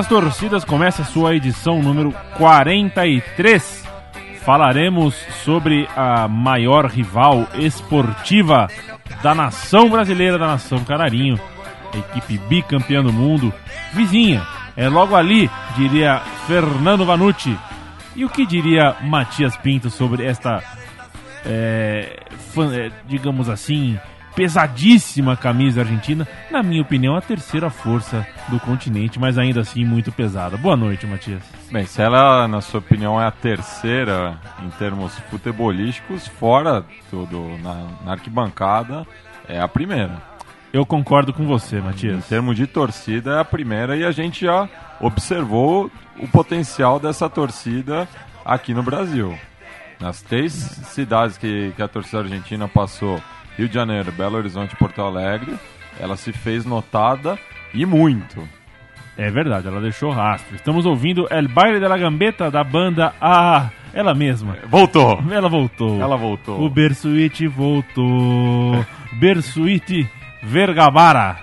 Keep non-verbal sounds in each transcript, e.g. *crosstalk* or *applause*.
das Torcidas começa sua edição número 43. Falaremos sobre a maior rival esportiva da nação brasileira, da nação Canarinho, a equipe bicampeã do mundo, vizinha, é logo ali, diria Fernando Vanucci. E o que diria Matias Pinto sobre esta, é, digamos assim, pesadíssima camisa argentina? Na minha opinião, a terceira força do continente, mas ainda assim muito pesada. Boa noite, Matias. Bem, se ela, na sua opinião, é a terceira em termos futebolísticos, fora tudo na, na arquibancada, é a primeira. Eu concordo com você, Em Matias. termos de torcida, é a primeira e a gente já observou o potencial dessa torcida aqui no Brasil. Nas três cidades que, que a torcida argentina passou, Rio de Janeiro, Belo Horizonte Porto Alegre, ela se fez notada e muito. É verdade, ela deixou rastro. Estamos ouvindo El Baile de la Gambeta da banda Ah, ela mesma. Voltou! Ela voltou. Ela voltou. O Bersuit voltou. Bersuit Vergabara.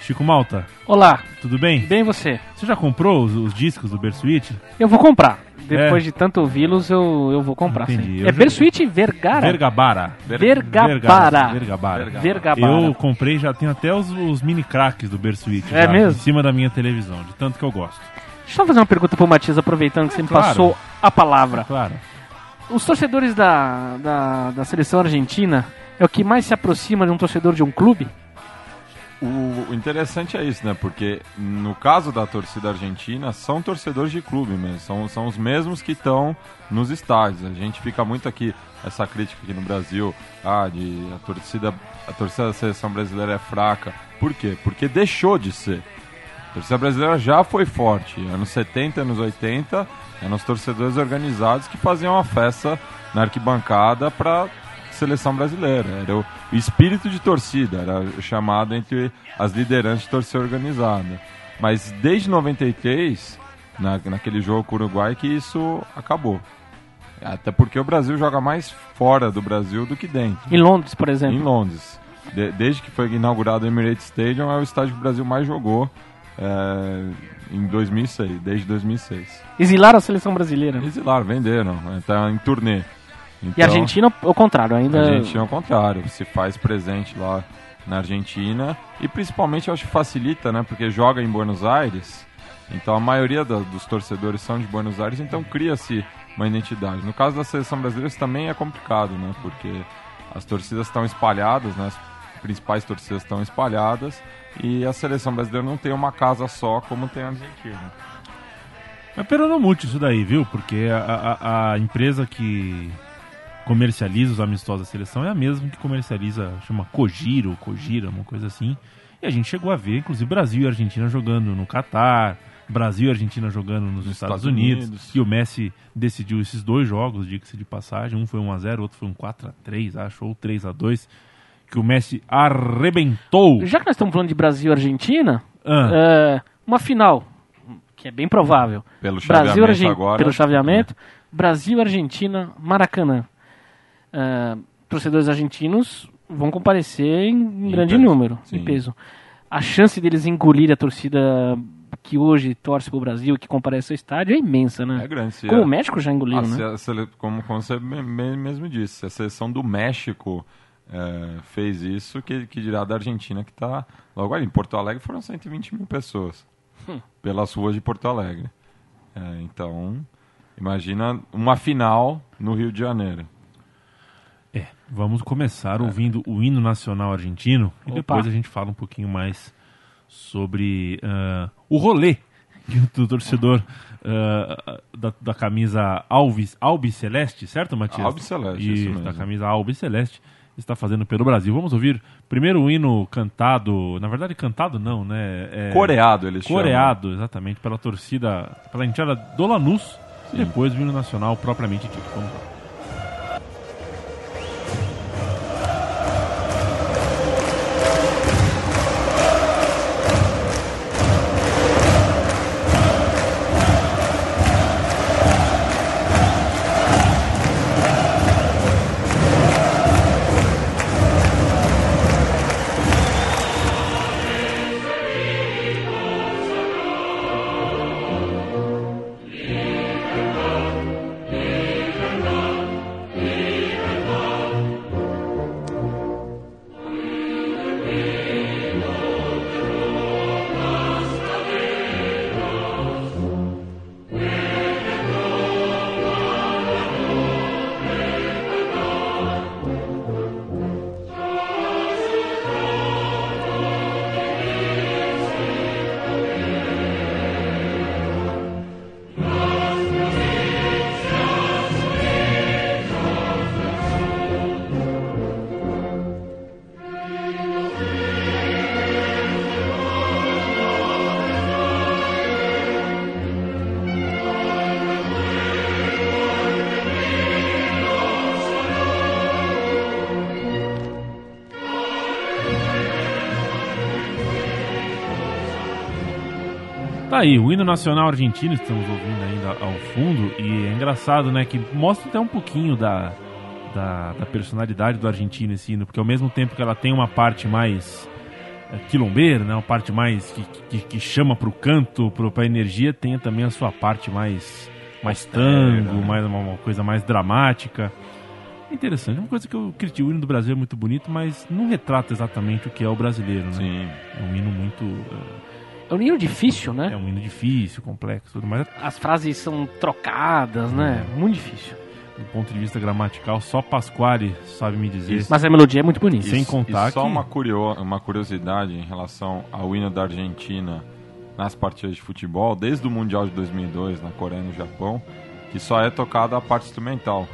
Chico Malta, Olá, tudo bem? bem você? Você já comprou os, os discos do Bersuit? Eu vou comprar. Depois É. de tanto ouvi-los, eu, eu vou comprar. Entendi. sim. Eu É Bersuit Vergara? Vergabara. Vergabara. Vergabara. Vergabara. Eu comprei, já tenho até os, os mini craques do Bersuit. É já, mesmo? Em cima da minha televisão, de tanto que eu gosto. Deixa eu fazer uma pergunta pro Matias, aproveitando que você me claro. passou a palavra. Claro. Os torcedores da, da, da seleção argentina é o que mais se aproxima de um torcedor de um clube? O interessante é isso, né? Porque no caso da torcida argentina, são torcedores de clube mesmo. São, são os mesmos que estão nos estádios. A gente fica muito aqui, essa crítica aqui no Brasil, ah, de a torcida, a torcida da seleção brasileira é fraca. Por quê? Porque deixou de ser. A torcida brasileira já foi forte. Anos 70, anos 80, eram os torcedores organizados que faziam uma festa na arquibancada para seleção brasileira. Era o, espírito de torcida, era chamado entre as lideranças de torcida organizada. Mas desde 93, na, naquele jogo com o Uruguai, que isso acabou. Até porque o Brasil joga mais fora do Brasil do que dentro. Em Londres, por Em exemplo. Londres. De- desde que foi inaugurado o Emirates Stadium, é o estádio que o Brasil mais jogou é, em 2006, desde 2006. Exilaram a seleção brasileira. Exilaram, venderam, está em turnê. E Então, a Argentina, ao contrário, ainda. A Argentina, ao contrário, se faz presente lá na Argentina e principalmente eu acho que facilita, né? Porque joga em Buenos Aires, então a maioria da- dos torcedores são de Buenos Aires, então cria-se uma identidade. No caso da seleção brasileira isso também é complicado, né? Porque as torcidas estão espalhadas, né? As principais torcidas estão espalhadas e a seleção brasileira não tem uma casa só como tem a Argentina. Mas perdonou muito isso daí, viu? Porque a, a, a empresa que comercializa os amistosos da seleção é a mesma que comercializa, chama Kojiro, Kojira, uma coisa assim. E a gente chegou a ver, inclusive, Brasil e Argentina jogando no Catar, Brasil e Argentina jogando nos Estados, Estados Unidos, Unidos. E o Messi decidiu esses dois jogos, diga-se de passagem. Um foi 1x0, outro foi um 4x3, acho, ou 3x2. Que o Messi arrebentou. Já que nós estamos falando de Brasil e Argentina, Ah, é, uma final, que é bem provável. Pelo Brasil chaveamento Argen- agora. Pelo chaveamento. Brasil, Argentina, Maracanã. É, torcedores argentinos vão comparecer em, em Em grande peso, número, em sim. peso. A chance deles engolir a torcida que hoje torce pro Brasil e que comparece ao estádio é imensa, né? É grande. Como é- o México já engoliu, né? a como, como você me- me- mesmo disse, a seleção do México é, fez isso, que, que dirá da Argentina, que está logo ali. Em Porto Alegre foram 120 mil pessoas Hum. pelas ruas de Porto Alegre. É, então, imagina uma final no Rio de Janeiro. É, vamos começar ouvindo o hino nacional argentino e Opa. depois a gente fala um pouquinho mais sobre ah, o rolê *laughs* que o torcedor ah, da, da camisa Alves, Albi Celeste, certo, Matias? Albi Celeste, isso da mesmo. camisa Albi Celeste está fazendo pelo Brasil. Vamos ouvir primeiro o hino cantado, na verdade cantado não, né? É, Coreado, eles chamam. Coreado, exatamente, pela torcida, pela entrada do Lanús e Sim. depois o hino nacional propriamente dito. Vamos lá. Tá aí, o hino nacional argentino, estamos ouvindo ainda ao fundo, e é engraçado, né, que mostra até um pouquinho da, da, da personalidade do argentino esse hino, porque ao mesmo tempo que ela tem uma parte mais é, quilombeira, né, uma parte mais que, que, que chama pro canto, pro, pra energia, tem também a sua parte mais, mais tango, né? mais, uma, uma coisa mais dramática. Interessante, é uma coisa que eu critico, o hino do Brasil é muito bonito, mas não retrata exatamente o que é o brasileiro, né? Sim. É um hino muito... é, É um hino difícil, né? é um hino difícil, complexo, tudo mais. As frases são trocadas, né? Muito difícil. Do ponto de vista gramatical, só Pasquale sabe me dizer. Isso. Mas a melodia é muito bonita. Sem E- contar e só que- uma, curio- uma curiosidade em relação ao hino da Argentina nas partidas de futebol, desde o Mundial de 2002 na Coreia e no Japão, que só é tocada a parte instrumental.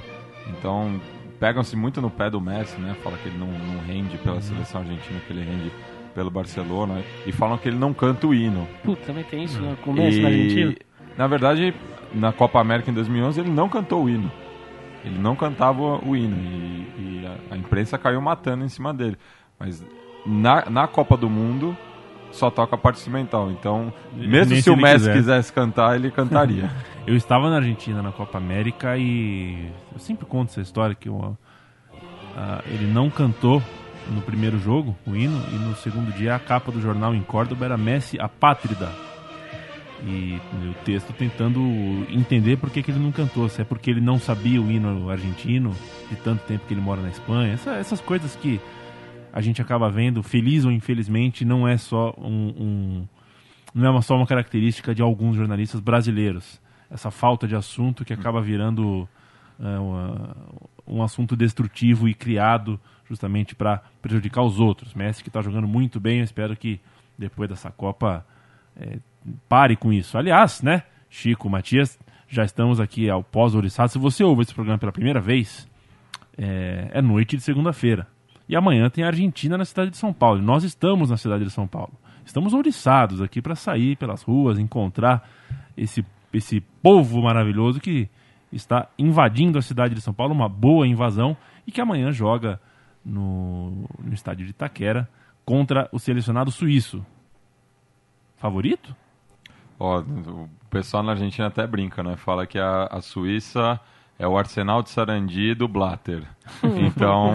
Então, pegam-se muito no pé do Messi, né? Fala que ele não, não rende pela seleção argentina, que ele rende pelo Barcelona, e falam que ele não canta o hino. Puta, também tem isso né? com o Messi na Argentina. Na verdade, na Copa América em 2011, ele não cantou o hino. Ele não cantava o hino. E, e a, a imprensa caiu matando em cima dele. Mas na, na Copa do Mundo, só toca a parte instrumental. Então, mesmo Nem se, se o Messi quiser. quisesse cantar, ele cantaria. *laughs* Eu estava na Argentina na Copa América e eu sempre conto essa história que eu, ah, ele não cantou no primeiro jogo o hino e no segundo dia a capa do jornal em Córdoba era Messi apátrida. E o texto tentando entender por que, que ele não cantou, se é porque ele não sabia o hino argentino, de tanto tempo que ele mora na Espanha, Essa- essas coisas que a gente acaba vendo, feliz ou infelizmente, não é só um, um- não é uma- só uma característica de alguns jornalistas brasileiros. Essa falta de assunto que acaba virando é, uma- um assunto destrutivo e criado justamente para prejudicar os outros. Messi que está jogando muito bem, eu espero que depois dessa Copa é, pare com isso. Aliás, né, Chico, Matias, já estamos aqui ao pós-oriçado. Se você ouve esse programa pela primeira vez, é, é noite de segunda-feira. E amanhã tem a Argentina na cidade de São Paulo. E nós estamos na cidade de São Paulo. Estamos ouriçados aqui para sair pelas ruas, encontrar esse, esse povo maravilhoso que está invadindo a cidade de São Paulo, uma boa invasão, e que amanhã joga no, no estádio de Itaquera contra o selecionado suíço. Favorito? O pessoal na Argentina até brinca, né? Fala que a, a Suíça é o Arsenal de Sarandi do Blatter. Então,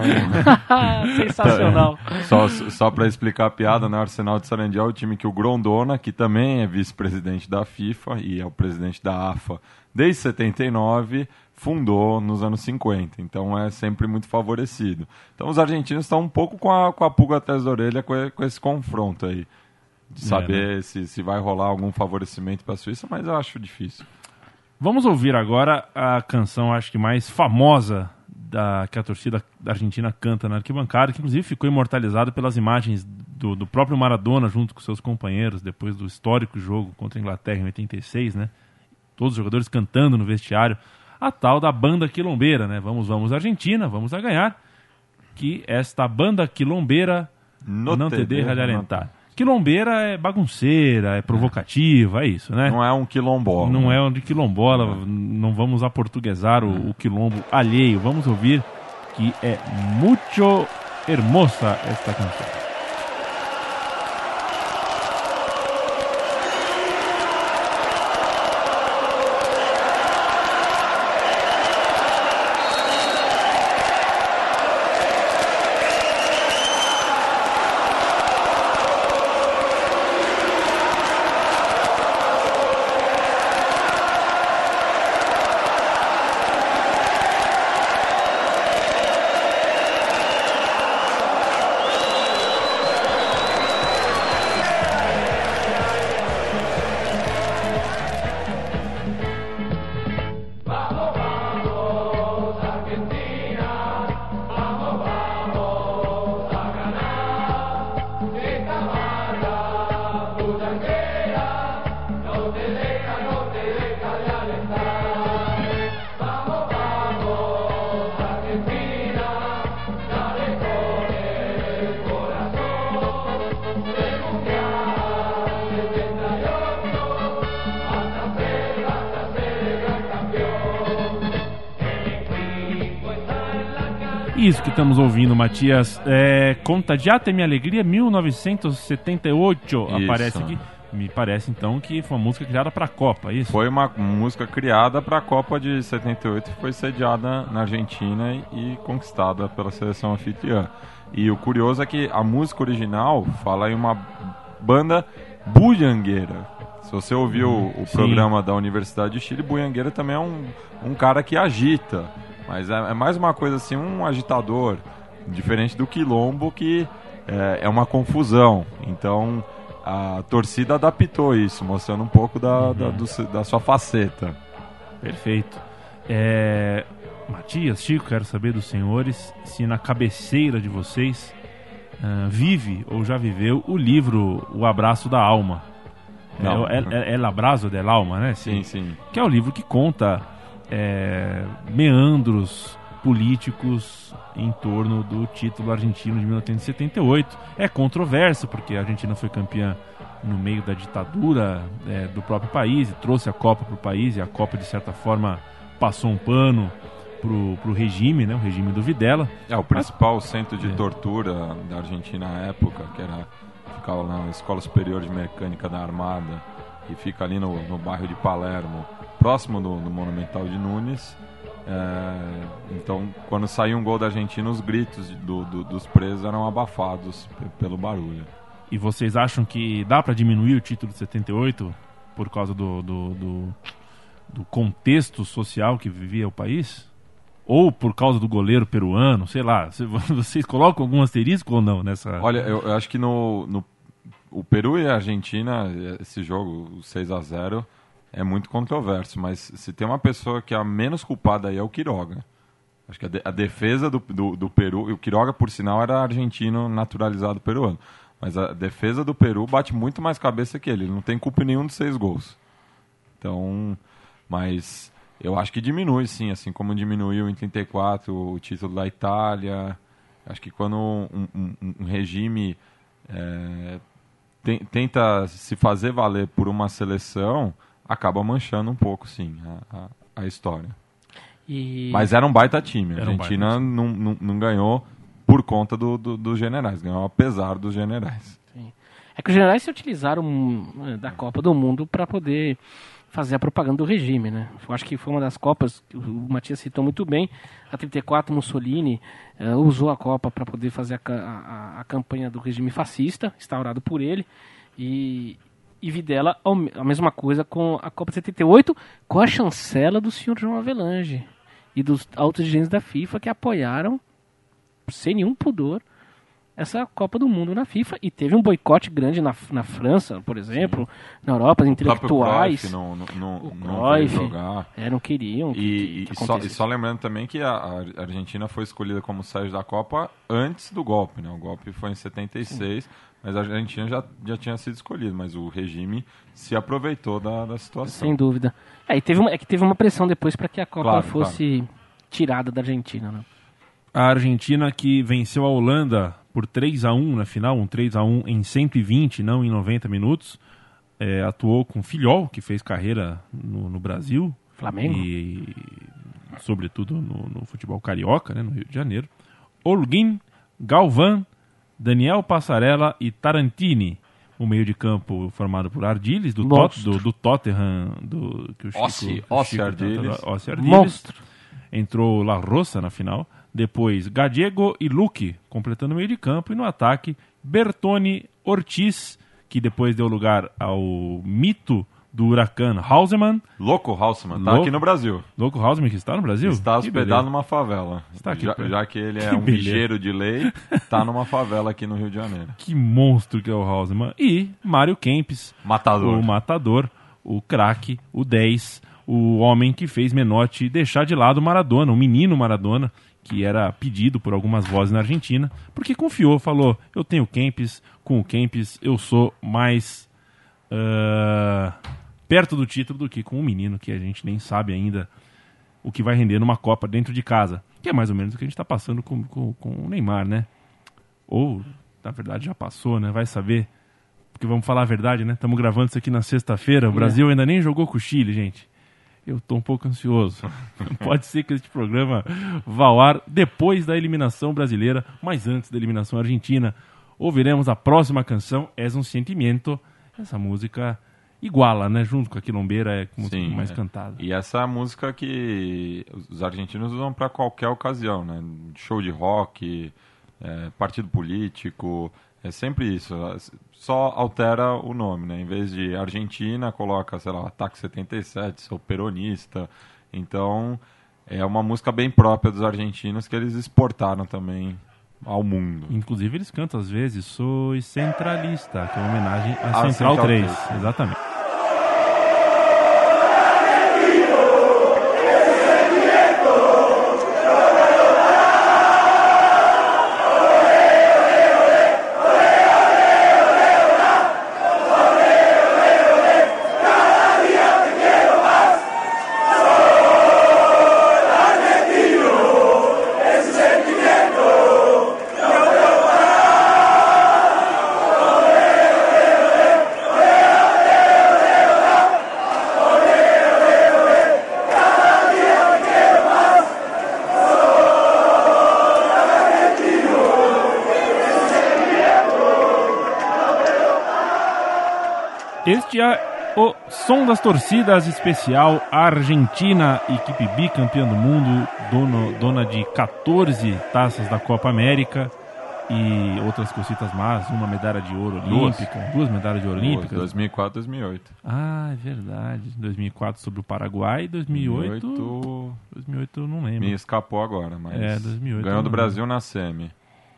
*laughs* Sensacional. *laughs* só, só para explicar a piada, né? O Arsenal de Sarandi é o time que o Grondona, que também é vice-presidente da FIFA e é o presidente da AFA desde 79, fundou nos anos 50. Então é sempre muito favorecido. Então os argentinos estão um pouco com a, com a pulga atrás da orelha com, com esse confronto aí. De É, saber se, se vai rolar algum favorecimento para a Suíça, mas eu acho difícil. Vamos ouvir agora a canção, acho que mais famosa da, que a torcida da Argentina canta na arquibancada, que inclusive ficou imortalizada pelas imagens do, do próprio Maradona junto com seus companheiros depois do histórico jogo contra a Inglaterra em 86, né? Todos os jogadores cantando no vestiário. A tal da banda quilombeira, né? Vamos, vamos Argentina, vamos a ganhar. Que esta banda quilombeira No não te deixa de alentar. Quilombeira é bagunceira, é provocativa, é isso, né? Não é um quilombola. Não é de quilombola, não vamos aportuguesar o, o quilombo alheio. Vamos ouvir que é muito hermosa esta canção. Matias, é Contagiate Minha Alegria 1978, Isso. aparece aqui. Me parece então que foi uma música criada para a Copa, é isso? Foi uma música criada para a Copa de 78 que foi sediada na Argentina e conquistada pela seleção anfitriã. E o curioso é que a música original fala em uma banda bulhangueira. Se você ouviu o, o programa da Universidade de Chile, bulhangueira também é um, um cara que agita. Mas é, é mais uma coisa assim, um agitador. Diferente do quilombo, que é, é uma confusão. Então a torcida adaptou isso, mostrando um pouco da, uhum. da, do, da, sua faceta. Perfeito. É... Matias, Chico, quero saber dos senhores se na cabeceira de vocês uh, vive ou já viveu o livro O Abraço da Alma. Não. É, é, é, é Abraço del Alma, né? Sim, sim. Que é o livro que conta é, meandros políticos em torno do título argentino de 1978. É controverso, porque a Argentina foi campeã no meio da ditadura é, do próprio país e trouxe a Copa para o país, e a Copa, de certa forma, passou um pano pro, pro regime, né, o regime do Videla. É, o principal Mas, centro de é. tortura da Argentina na época, que era ficava na Escola Superior de Mecânica da Armada, e fica ali no, no bairro de Palermo, próximo do, do Monumental de Nunes. É, então, quando saiu um gol da Argentina, os gritos do, do, dos presos eram abafados pelo barulho. E vocês acham que dá para diminuir o título de 78 por causa do, do, do, contexto social que vivia o país? Ou por causa do goleiro peruano, sei lá. *laughs* Vocês colocam algum asterisco ou não nessa. Olha, eu, eu acho que no, no o Peru e a Argentina, esse jogo, o 6 a 0 é muito controverso, mas se tem uma pessoa que é a menos culpada aí é o Quiroga. Acho que a, de, a defesa do, do, do, Peru, o Quiroga, por sinal, era argentino naturalizado peruano. Mas a defesa do Peru bate muito mais cabeça que ele. Ele não tem culpa nenhum dos seis gols. Então, mas eu acho que diminui, sim. Assim como diminuiu em 34 o título da Itália. Acho que quando um, um, um regime é, tenta se fazer valer por uma seleção acaba manchando um pouco, sim, a, a, a história. E... Mas era um baita time. A Argentina um não, não, não, ganhou por conta do, do, dos generais, ganhou apesar dos generais. Sim. É que os generais se utilizaram eh, da Copa do Mundo para poder fazer a propaganda do regime, né? Eu acho que foi uma das Copas que o Matias citou muito bem. A 34, Mussolini uh, usou a Copa para poder fazer a, a, a, campanha do regime fascista, instaurado por ele. E, e Videla a mesma coisa com a Copa de 78, com a chancela do senhor João Avelange e dos altos dirigentes da FIFA que apoiaram sem nenhum pudor essa Copa do Mundo na FIFA e teve um boicote grande na, na França, por exemplo, Sim. na Europa, intelectuais. O não, não, o não jogar. É, não queriam. E, que, que e, só, e, só, lembrando também que a, a, Argentina foi escolhida como sede da Copa antes do golpe, né? O golpe foi em 76. Sim. Mas a Argentina já, já tinha sido escolhido, mas o regime se aproveitou da, da situação. Sem dúvida. É, e teve uma, é que teve uma pressão depois para que a Copa claro, fosse claro. tirada da Argentina. Né? A Argentina que venceu a Holanda por 3 a 1 na final, um 3 a 1 em 120, não em 90 minutos. É, atuou com Filhol, que fez carreira no, no Brasil. Flamengo. E, sobretudo, no, no, futebol carioca, né, no Rio de Janeiro. Olguin, Galvan, Daniel Passarella e Tarantini. O meio de campo formado por Ardiles, do, tot, do, do, Tottenham, do, que o Chico... Ossi, Ossi Ardiles. Ossi Ardiles. Monstro. Entrou La Roça na final. Depois Gadiego e Luque, completando o meio de campo. E no ataque, Bertone Ortiz, que depois deu lugar ao mito do Huracan Hauseman. Louco Hauseman, tá Louco, aqui no Brasil. Louco Hauseman que está no Brasil? Está hospedado numa favela. Está aqui, já, já que ele *laughs* é que um ligeiro de lei, está numa favela aqui no Rio de Janeiro. Que monstro que é o Hauseman. E Mário Kempis. Matador. O matador, o craque, o 10, o homem que fez Menotti deixar de lado Maradona, o menino Maradona, que era pedido por algumas vozes na Argentina, porque confiou, falou, eu tenho Kempis, com o Kempis eu sou mais... Uh perto do título do que com um menino que a gente nem sabe ainda o que vai render numa Copa dentro de casa. Que é mais ou menos o que a gente está passando com, com, com, o Neymar, né? Ou, na verdade, já passou, né? Vai saber. Porque vamos falar a verdade, né? Estamos gravando isso aqui na sexta-feira. O é. Brasil ainda nem jogou com o Chile, gente. Eu estou um pouco ansioso. *laughs* Pode ser que este programa vá ao ar depois da eliminação brasileira, mas antes da eliminação argentina. Ouviremos a próxima canção, És um Sentimento, essa música iguala, né? Junto com a quilombeira é a música Sim, mais é. cantada. E essa é a música que os argentinos usam para qualquer ocasião, né? Show de rock, é, partido político, é sempre isso. Só altera o nome, né? Em vez de Argentina, coloca, sei lá, Ataque 77, sou peronista. Então, é uma música bem própria dos argentinos que eles exportaram também ao mundo. Inclusive eles cantam às vezes Sou Centralista, que é uma homenagem à À Central, Central 3. 3, Exatamente. Este é o Som das Torcidas especial Argentina, equipe bicampeã do mundo, dono, dona de 14 taças da Copa América e outras cositas más, uma medalha de ouro Duas. olímpica, duas, medalhas de ouro olímpicas. 2004, 2008. Ah, é verdade. 2004 sobre o Paraguai, 2008, 2008 2008 eu não lembro. me escapou agora, mas É, 2008 ganhou do Brasil na semi.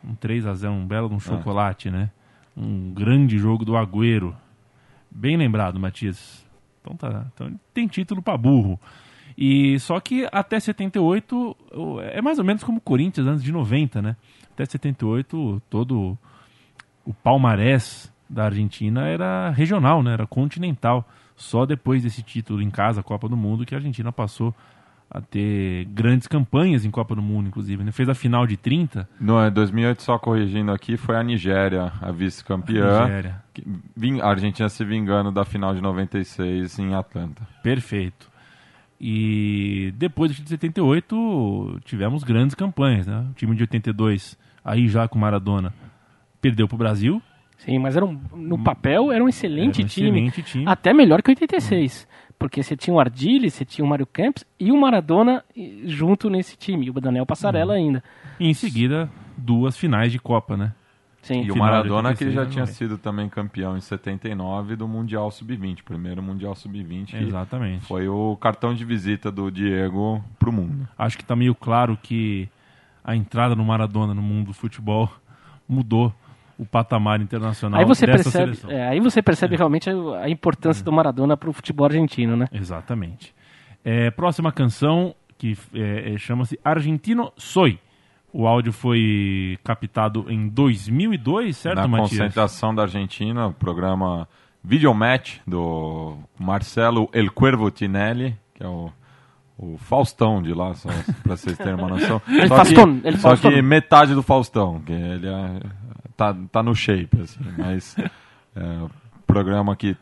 Um 3 a 0 um belo É. um chocolate, né? Um grande jogo do Agüero. Bem lembrado, Matias. Então tá. Então tem título pra burro. E só que até 78 o- é mais ou menos como o Corinthians antes de 90, né? Até 78 todo o palmarés da Argentina era regional, né? Era continental. Só depois desse título em casa, Copa do Mundo, que a Argentina passou a ter grandes campanhas em Copa do Mundo, inclusive. Né? Fez a final de 30, No é, 2008, só corrigindo aqui, foi a Nigéria, a vice-campeã. Ving- A Argentina se vingando da final de 96 em Atlanta. Perfeito. E depois de 78, tivemos grandes campanhas, né? O time de 82, aí já com Maradona, perdeu pro Brasil. Sim, mas era um, no papel era um excelente Era um time. excelente time. Até melhor que 86. Porque você tinha o Ardili, você tinha o Mário Campos e o Maradona junto nesse time. E o Daniel Uhum. Passarella ainda. E em seguida, duas finais de Copa, né? Sim. E o Maradona que 86, já tinha né? sido também campeão em 79 do Mundial Sub-20, primeiro Mundial Sub-20, que Exatamente. foi o cartão de visita do Diego pro mundo. Acho que tá meio claro que a entrada no Maradona no mundo do futebol *laughs* mudou o patamar internacional Aí você dessa percebe, seleção. é, aí você percebe realmente a, a importância do Maradona para o futebol argentino, né? Exatamente. É, próxima canção que é, é, chama-se Argentino Soy. O áudio foi captado em 2002, certo, Na Matias? concentração da Argentina, o programa Videomatch do Marcelo El Cuervo Tinelli, que é o, o Faustão de lá, só pra vocês terem uma noção. *laughs* El só Faustón, que, só Faustón. que metade do Faustão, que ele é, tá, tá no shape, assim, mas *laughs* é, programa que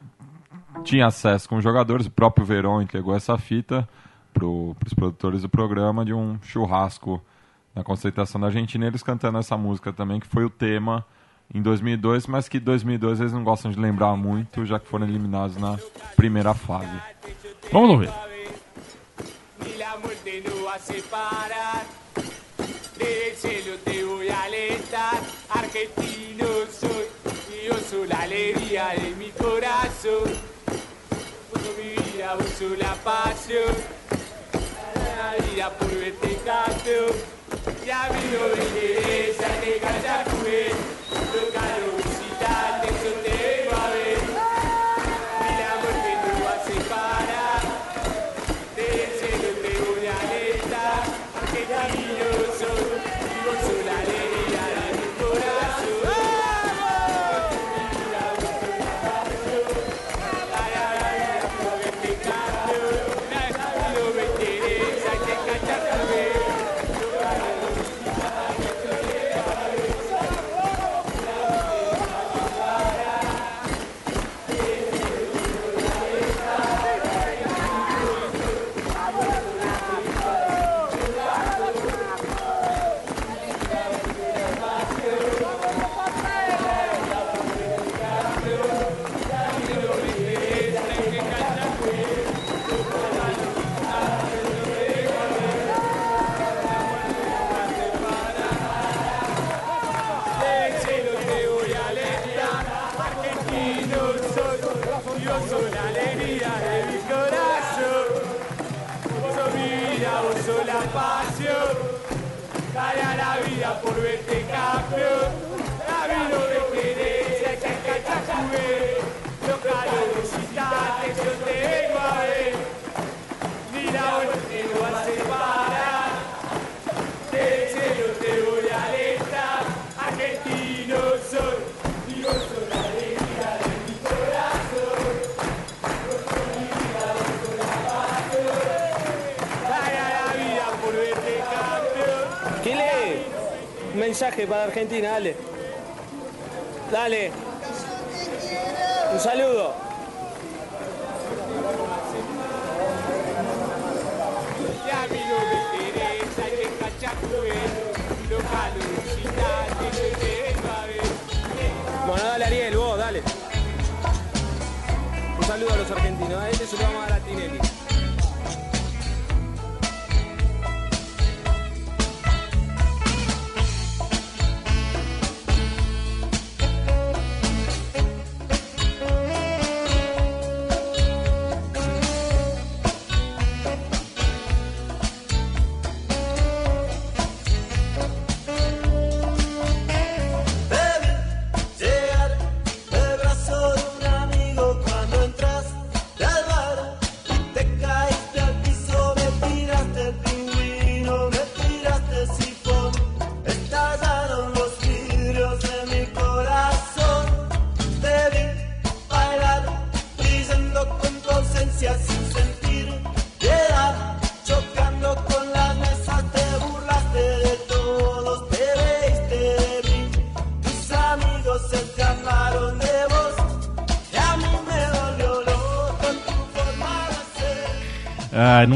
tinha acesso com os jogadores, o próprio Verón entregou essa fita para os produtores do programa de um churrasco na concentração da Argentina, eles cantando essa música também, que foi o tema em 2002, mas que 2002 eles não gostam de lembrar muito, já que foram eliminados na primeira fase. Vamos ouvir. A separar. Del cielo te voy a alentar, argentino soy, y yo soy la alegría de mi corazón. Por mi vida vos la pasión, la vida por verte campeón. Y a mí no me interesa que calla jugué, lo caro mensaje para Argentina, dale. Dale. Un saludo. Bueno, dale Ariel, vos, dale. Un saludo a los argentinos. A este se vamos a dar a.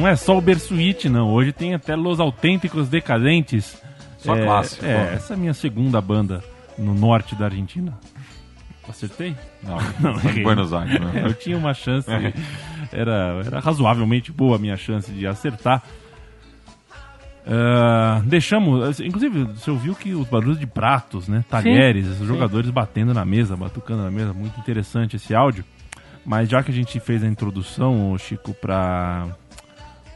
não é só o Bersuit, não. Hoje tem até Los Autênticos Decadentes. Só é, clássico. É, essa é a minha segunda banda no norte da Argentina. Acertei? Não, *laughs* Não, em errei. Buenos Aires, né? *laughs* Eu tinha uma chance, era, era razoavelmente boa a minha chance de acertar. Ah, deixamos, inclusive, você ouviu que os barulhos de pratos, né? Talheres, os jogadores batendo na mesa, batucando na mesa, muito interessante esse áudio. Mas já que a gente fez a introdução, Chico, para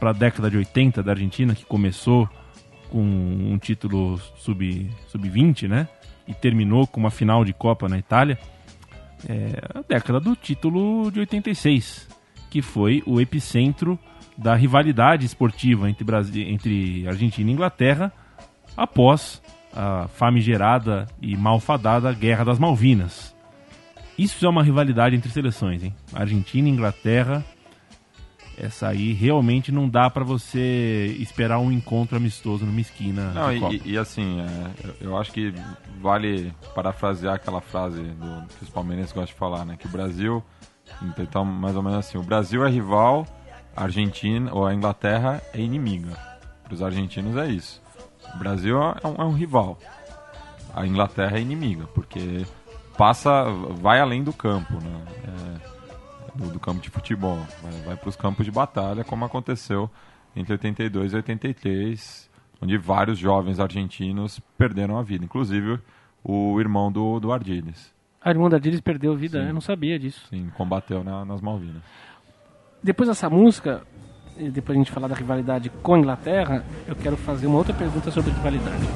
para a década de 80 da Argentina, que começou com um título sub sub-20, né? E terminou com uma final de Copa na Itália é a década do título de 86, que foi o epicentro da rivalidade esportiva entre, Brasil, entre Argentina e Inglaterra após a famigerada e malfadada Guerra das Malvinas. Isso é uma rivalidade entre seleções, hein? Argentina e Inglaterra. Essa aí realmente não dá pra você esperar um encontro amistoso numa esquina. Não, e, e- assim, é, eu- eu acho que vale parafrasear aquela frase do, que os palmeirenses gostam de falar, né? Que o Brasil, então mais ou menos assim, o Brasil é rival, a Argentina ou a Inglaterra é inimiga. Para os argentinos é isso. O Brasil é um, é um rival, a Inglaterra é inimiga, porque passa, vai além do campo, né? É, do, do campo de futebol, vai, vai para os campos de batalha, como aconteceu entre 82 e 83, onde vários jovens argentinos perderam a vida, inclusive o irmão do, do Ardiles, A irmã da Diris perdeu a vida, Sim. eu não sabia disso. sim, combateu na- nas Malvinas. Depois dessa música, e depois a gente falar da rivalidade com a Inglaterra, eu quero fazer uma outra pergunta sobre rivalidade.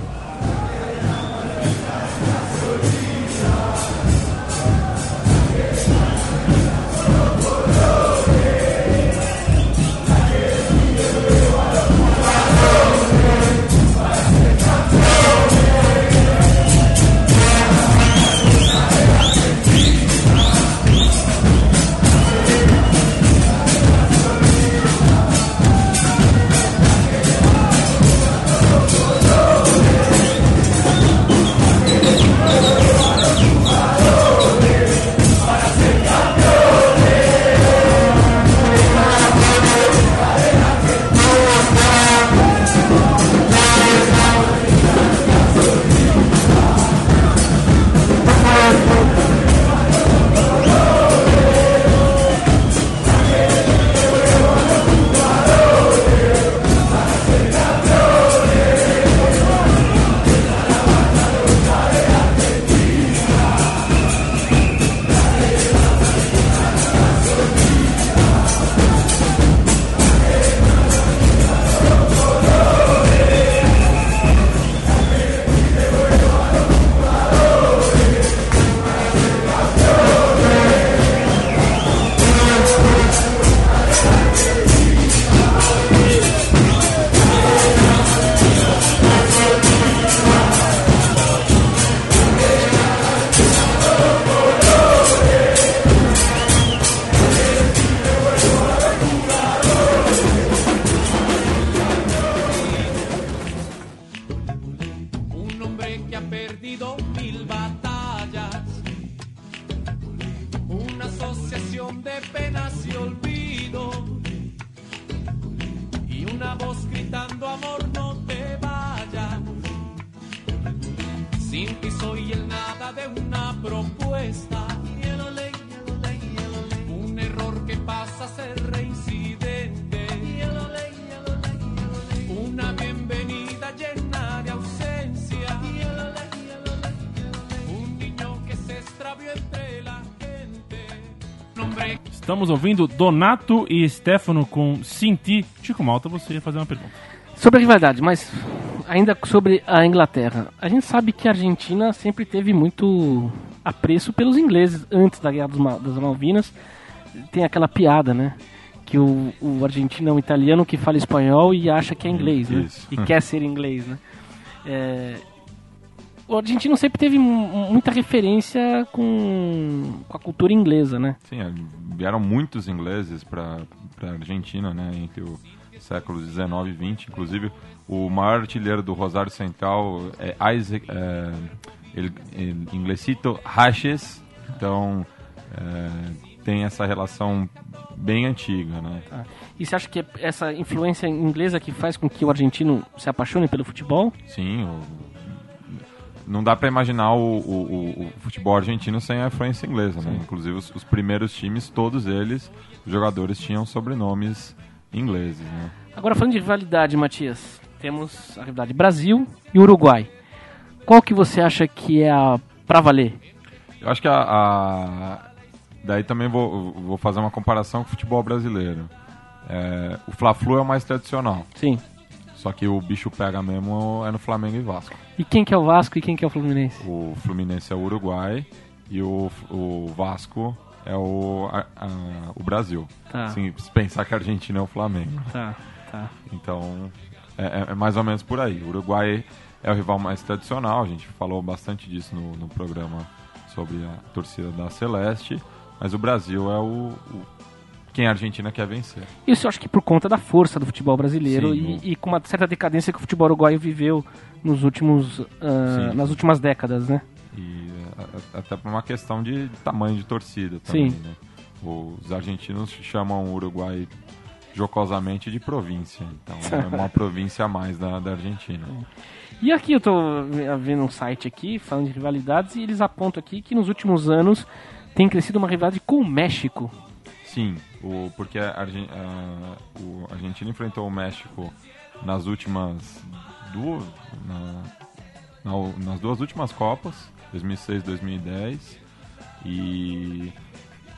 Estamos ouvindo Donato e Stefano com Sinti. Chico Malta, você ia fazer uma pergunta. Sobre a rivalidade, mas ainda sobre a Inglaterra. A gente sabe que a Argentina sempre teve muito apreço pelos ingleses antes da Guerra das Malvinas. Tem aquela piada, né? Que o, o argentino é um italiano que fala espanhol e acha que é inglês, né? Isso. E quer ser inglês, né? É, o argentino sempre teve mu- muita referência com, com a cultura inglesa, né? Sim, é, vieram muitos ingleses para a Argentina, né, entre os séculos 19 e 20. Inclusive, o maior artilheiro do Rosário Central é Isaac, é, el, el Inglesito Haches. Então, é, tem essa relação bem antiga, né? Tá. E você acha que é essa influência inglesa que faz com que o argentino se apaixone pelo futebol? Sim, o- não dá para imaginar o, o- o- o futebol argentino sem a influência inglesa, né? Inclusive os, os primeiros times, todos eles, os jogadores tinham sobrenomes ingleses, né? Agora falando de rivalidade, Matias, temos a rivalidade Brasil e Uruguai. Qual que você acha que é a pra valer? Eu acho que a, a- daí também vou, vou fazer uma comparação com o futebol brasileiro. É, o Fla-Flu é o mais tradicional, Sim. Só que o bicho pega mesmo é no Flamengo e Vasco. E quem que é o Vasco e quem que é o Fluminense? O Fluminense é o Uruguai e o, o Vasco é o, a- a- o Brasil. Tá. Assim, se pensar que a Argentina é o Flamengo. Tá, tá. Então, é, é- é mais ou menos por aí. O Uruguai é o rival mais tradicional, a gente falou bastante disso no, no programa sobre a torcida da Celeste, mas o Brasil é o, o- quem a Argentina quer vencer. Isso eu acho que por conta da força do futebol brasileiro Sim, e, e com uma certa decadência que o futebol uruguaio viveu nos últimos, Sim. nas últimas décadas, né? E a- a- até por uma questão de tamanho de torcida também, Sim. né? Os argentinos chamam o Uruguai jocosamente de província, então é *laughs* uma província a mais da, da Argentina. E aqui eu tô vendo um site aqui falando de rivalidades e eles apontam aqui que nos últimos anos tem crescido uma rivalidade com o México. Sim, o, porque a, a- o- a Argentina enfrentou o México nas últimas duas, na- na- nas duas últimas Copas, 2006 e 2010, e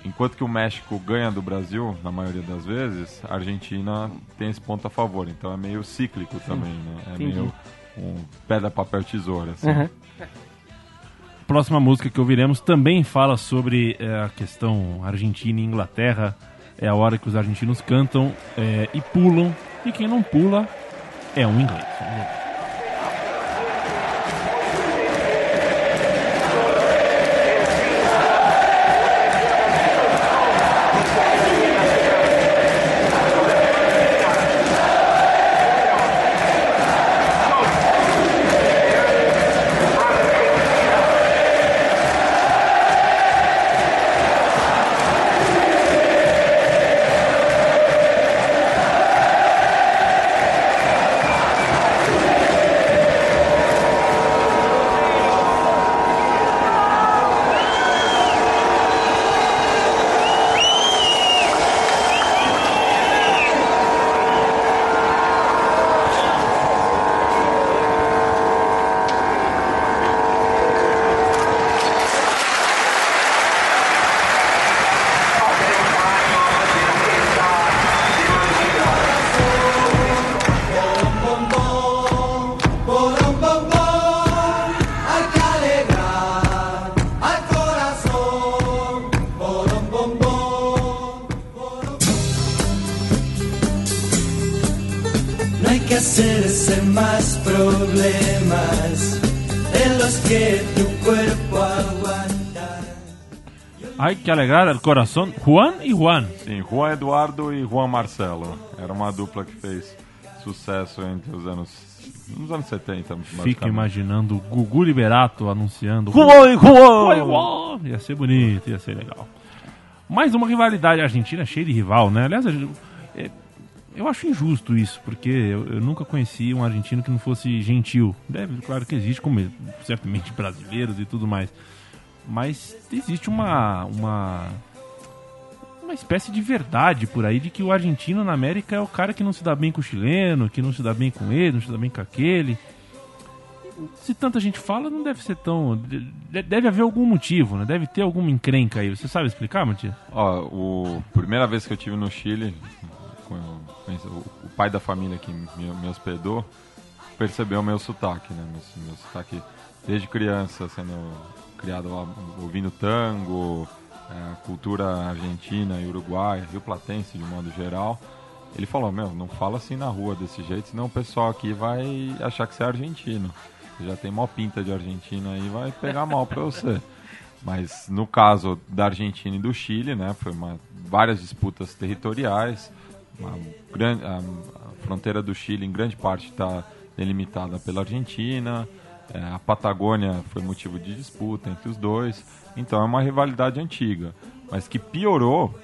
enquanto que o México ganha do Brasil na maioria das vezes, a Argentina tem esse ponto a favor, então é meio cíclico também, né? É Entendi. meio um pedra, papel, tesoura. Assim. Aham. Próxima música que ouviremos também fala sobre eh, a questão Argentina e Inglaterra. É a hora que os argentinos cantam eh, e pulam, e quem não pula é um inglês. Vamos ouvir. Alegrar o coração. Juan e Juan. Sim, Juan Eduardo e Juan Marcelo. Era uma dupla que fez sucesso entre os anos. nos anos 70, Fico imaginando o Gugu Liberato anunciando. Juan, Juan! Juan! Ia ser bonito, ia ser legal. Mais uma rivalidade argentina cheia de rival, né? Aliás, eu, é, eu acho injusto isso, porque eu, eu nunca conheci um argentino que não fosse gentil. Deve, claro que existe, como certamente brasileiros e tudo mais. Mas existe uma, uma uma espécie de verdade por aí de que o argentino na América é o cara que não se dá bem com o chileno, que não se dá bem com ele, não se dá bem com aquele. Se tanta gente fala, não deve ser tão. de- Deve haver algum motivo, né? Deve ter alguma encrenca aí. Você sabe explicar, Matias? Ó, o primeira vez que eu tive no Chile, o, pai da família que me, hospedou percebeu meu sotaque, né? Meu sotaque desde criança, sendo criado lá, ouvindo tango, é, cultura argentina e uruguaia, rio platense de modo geral. Ele falou, meu, não fala assim na rua desse jeito, senão o pessoal aqui vai achar que você é argentino. Você já tem mó pinta de argentino aí, vai pegar mal pra você. *laughs* Mas no caso da Argentina e do Chile, né, foi uma, várias disputas territoriais. Grande, a, a fronteira do Chile, em grande parte, está delimitada pela Argentina. É, a Patagônia foi motivo de disputa entre os dois. Então é uma rivalidade antiga, mas que piorou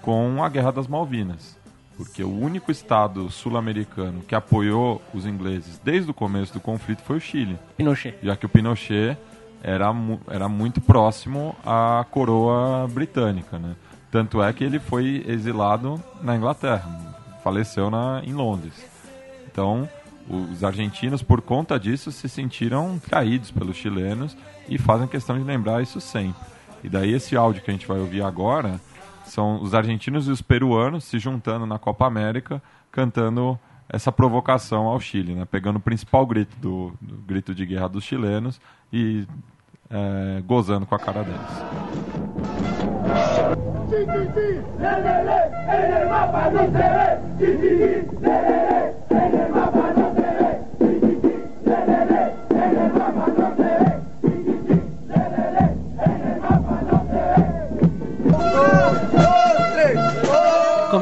com a Guerra das Malvinas. Porque o único estado sul-americano que apoiou os ingleses desde o começo do conflito foi o Chile Pinochet. já que o Pinochet era, mu- era muito próximo à coroa britânica, né? Tanto é que ele foi exilado na Inglaterra, faleceu na, em Londres. Então, os argentinos, por conta disso, se sentiram traídos pelos chilenos e fazem questão de lembrar isso sempre. E daí esse áudio que a gente vai ouvir agora são os argentinos e os peruanos se juntando na Copa América, cantando essa provocação ao Chile, né? pegando o principal grito do, do grito de guerra dos chilenos e é, gozando com a cara deles.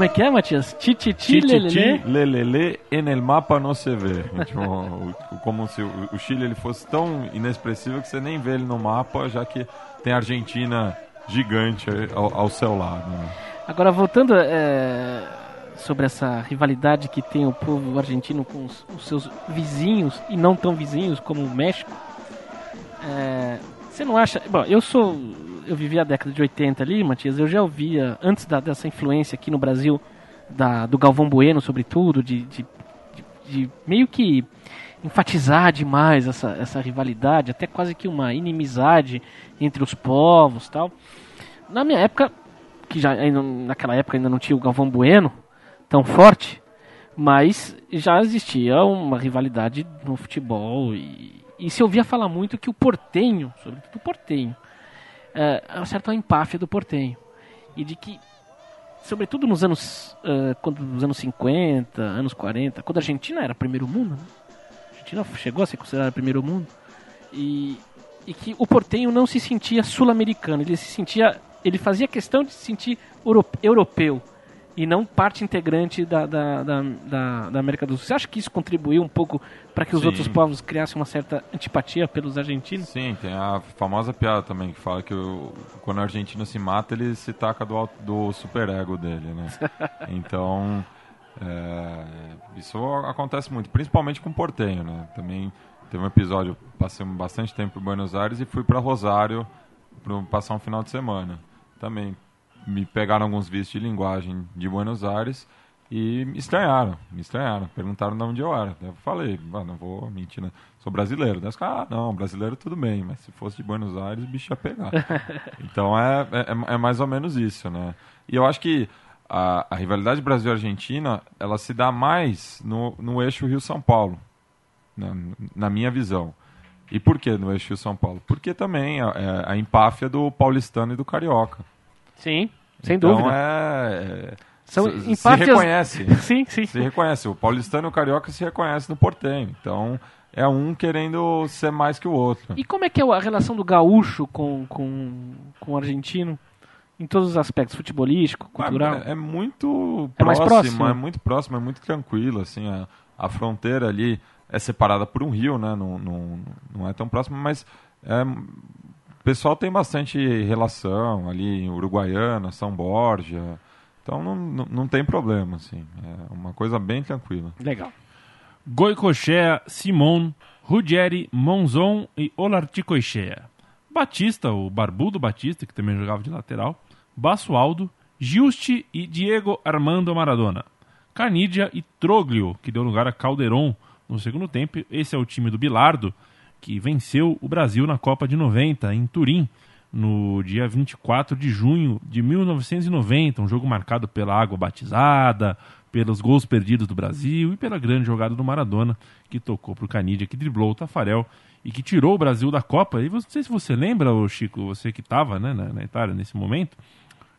Como é que é, Matias? Tititi, lelele. Lelele, en el mapa no se vê. Tipo, o- o- como se o, o Chile ele fosse tão inexpressivo que você nem vê ele no mapa, já que tem a Argentina gigante ao, ao seu lado. né? Agora, voltando é, sobre essa rivalidade que tem o povo argentino com os, os seus vizinhos, e não tão vizinhos como o México, é, você não acha... Bom, eu sou... Eu vivi a década de 80 ali, Matias, eu já ouvia, antes da- dessa influência aqui no Brasil, da, do Galvão Bueno, sobretudo, de, de, de- de meio que enfatizar demais essa, essa rivalidade, até quase que uma inimizade entre os povos tal. Na minha época, que já naquela época ainda não tinha o Galvão Bueno tão forte, mas já existia uma rivalidade no futebol e, e se ouvia falar muito que o portenho, sobretudo o portenho, é, é uma certa empáfia do portenho. E de que sobretudo nos anos eh, quando nos anos 50, anos 40, quando a Argentina era primeiro mundo, né? a Argentina chegou a ser considerada primeiro mundo. E, e que o portenho não se sentia sul-americano, ele se sentia, ele fazia questão de se sentir euro- europeu e não parte integrante da, da, da, da- América do Sul. Você acha que isso contribuiu um pouco para que os Sim. outros povos criassem uma certa antipatia pelos argentinos? Sim, tem a famosa piada também que fala que o- quando o argentino se mata, ele se taca do, do superego dele, né? *laughs* Então, é, isso acontece muito, principalmente com o portenho, né? Também teve um episódio, passei bastante tempo em Buenos Aires e fui para Rosário para passar um final de semana. Também me pegaram alguns vícios de linguagem de Buenos Aires e me estranharam, me estranharam. Perguntaram de onde eu era. Eu falei, "Ah, não vou mentir, né? sou brasileiro. Daí ah, não, brasileiro tudo bem, mas se fosse de Buenos Aires, o bicho ia pegar. *laughs* então é, é, é mais ou menos isso, né? E eu acho que a, a rivalidade Brasil-Argentina, ela se dá mais no, no eixo Rio-São Paulo, na, na minha visão. E por que no eixo Rio-São Paulo? Porque também é a empáfia do paulistano e do carioca. Sim, sem então, dúvida. É, São se, se reconhece. *laughs* Sim, sim. se reconhece. O paulistano e o carioca se reconhece no portenho. Então, é um querendo ser mais que o outro. E como é que é a relação do gaúcho com, com, com o argentino? Em todos os aspectos, futebolístico, cultural? É, é muito É próximo, próximo. é muito próximo, é muito tranquilo, assim, a, a fronteira ali é separada por um rio, né, não, não, não é tão próximo, mas é o pessoal tem bastante relação ali em Uruguaiana, São Borja. Então não, não, não tem problema, assim. É uma coisa bem tranquila. Legal. Goicoechea, Simon, Ruggeri, Monzon e Olarticoechea. Batista, o barbudo Batista, que também jogava de lateral. Basualdo, Giusti e Diego Armando Maradona. Canidia e Troglio, que deu lugar a Calderon no segundo tempo. Esse é o time do Bilardo, que venceu o Brasil na Copa de 90, em Turim, no dia 24 de junho de 1990. Um jogo marcado pela água batizada, pelos gols perdidos do Brasil e pela grande jogada do Maradona, que tocou para o Canidia, que driblou o Tafarel e que tirou o Brasil da Copa. E não sei se você lembra, Chico, você que estava né, na, na Itália nesse momento,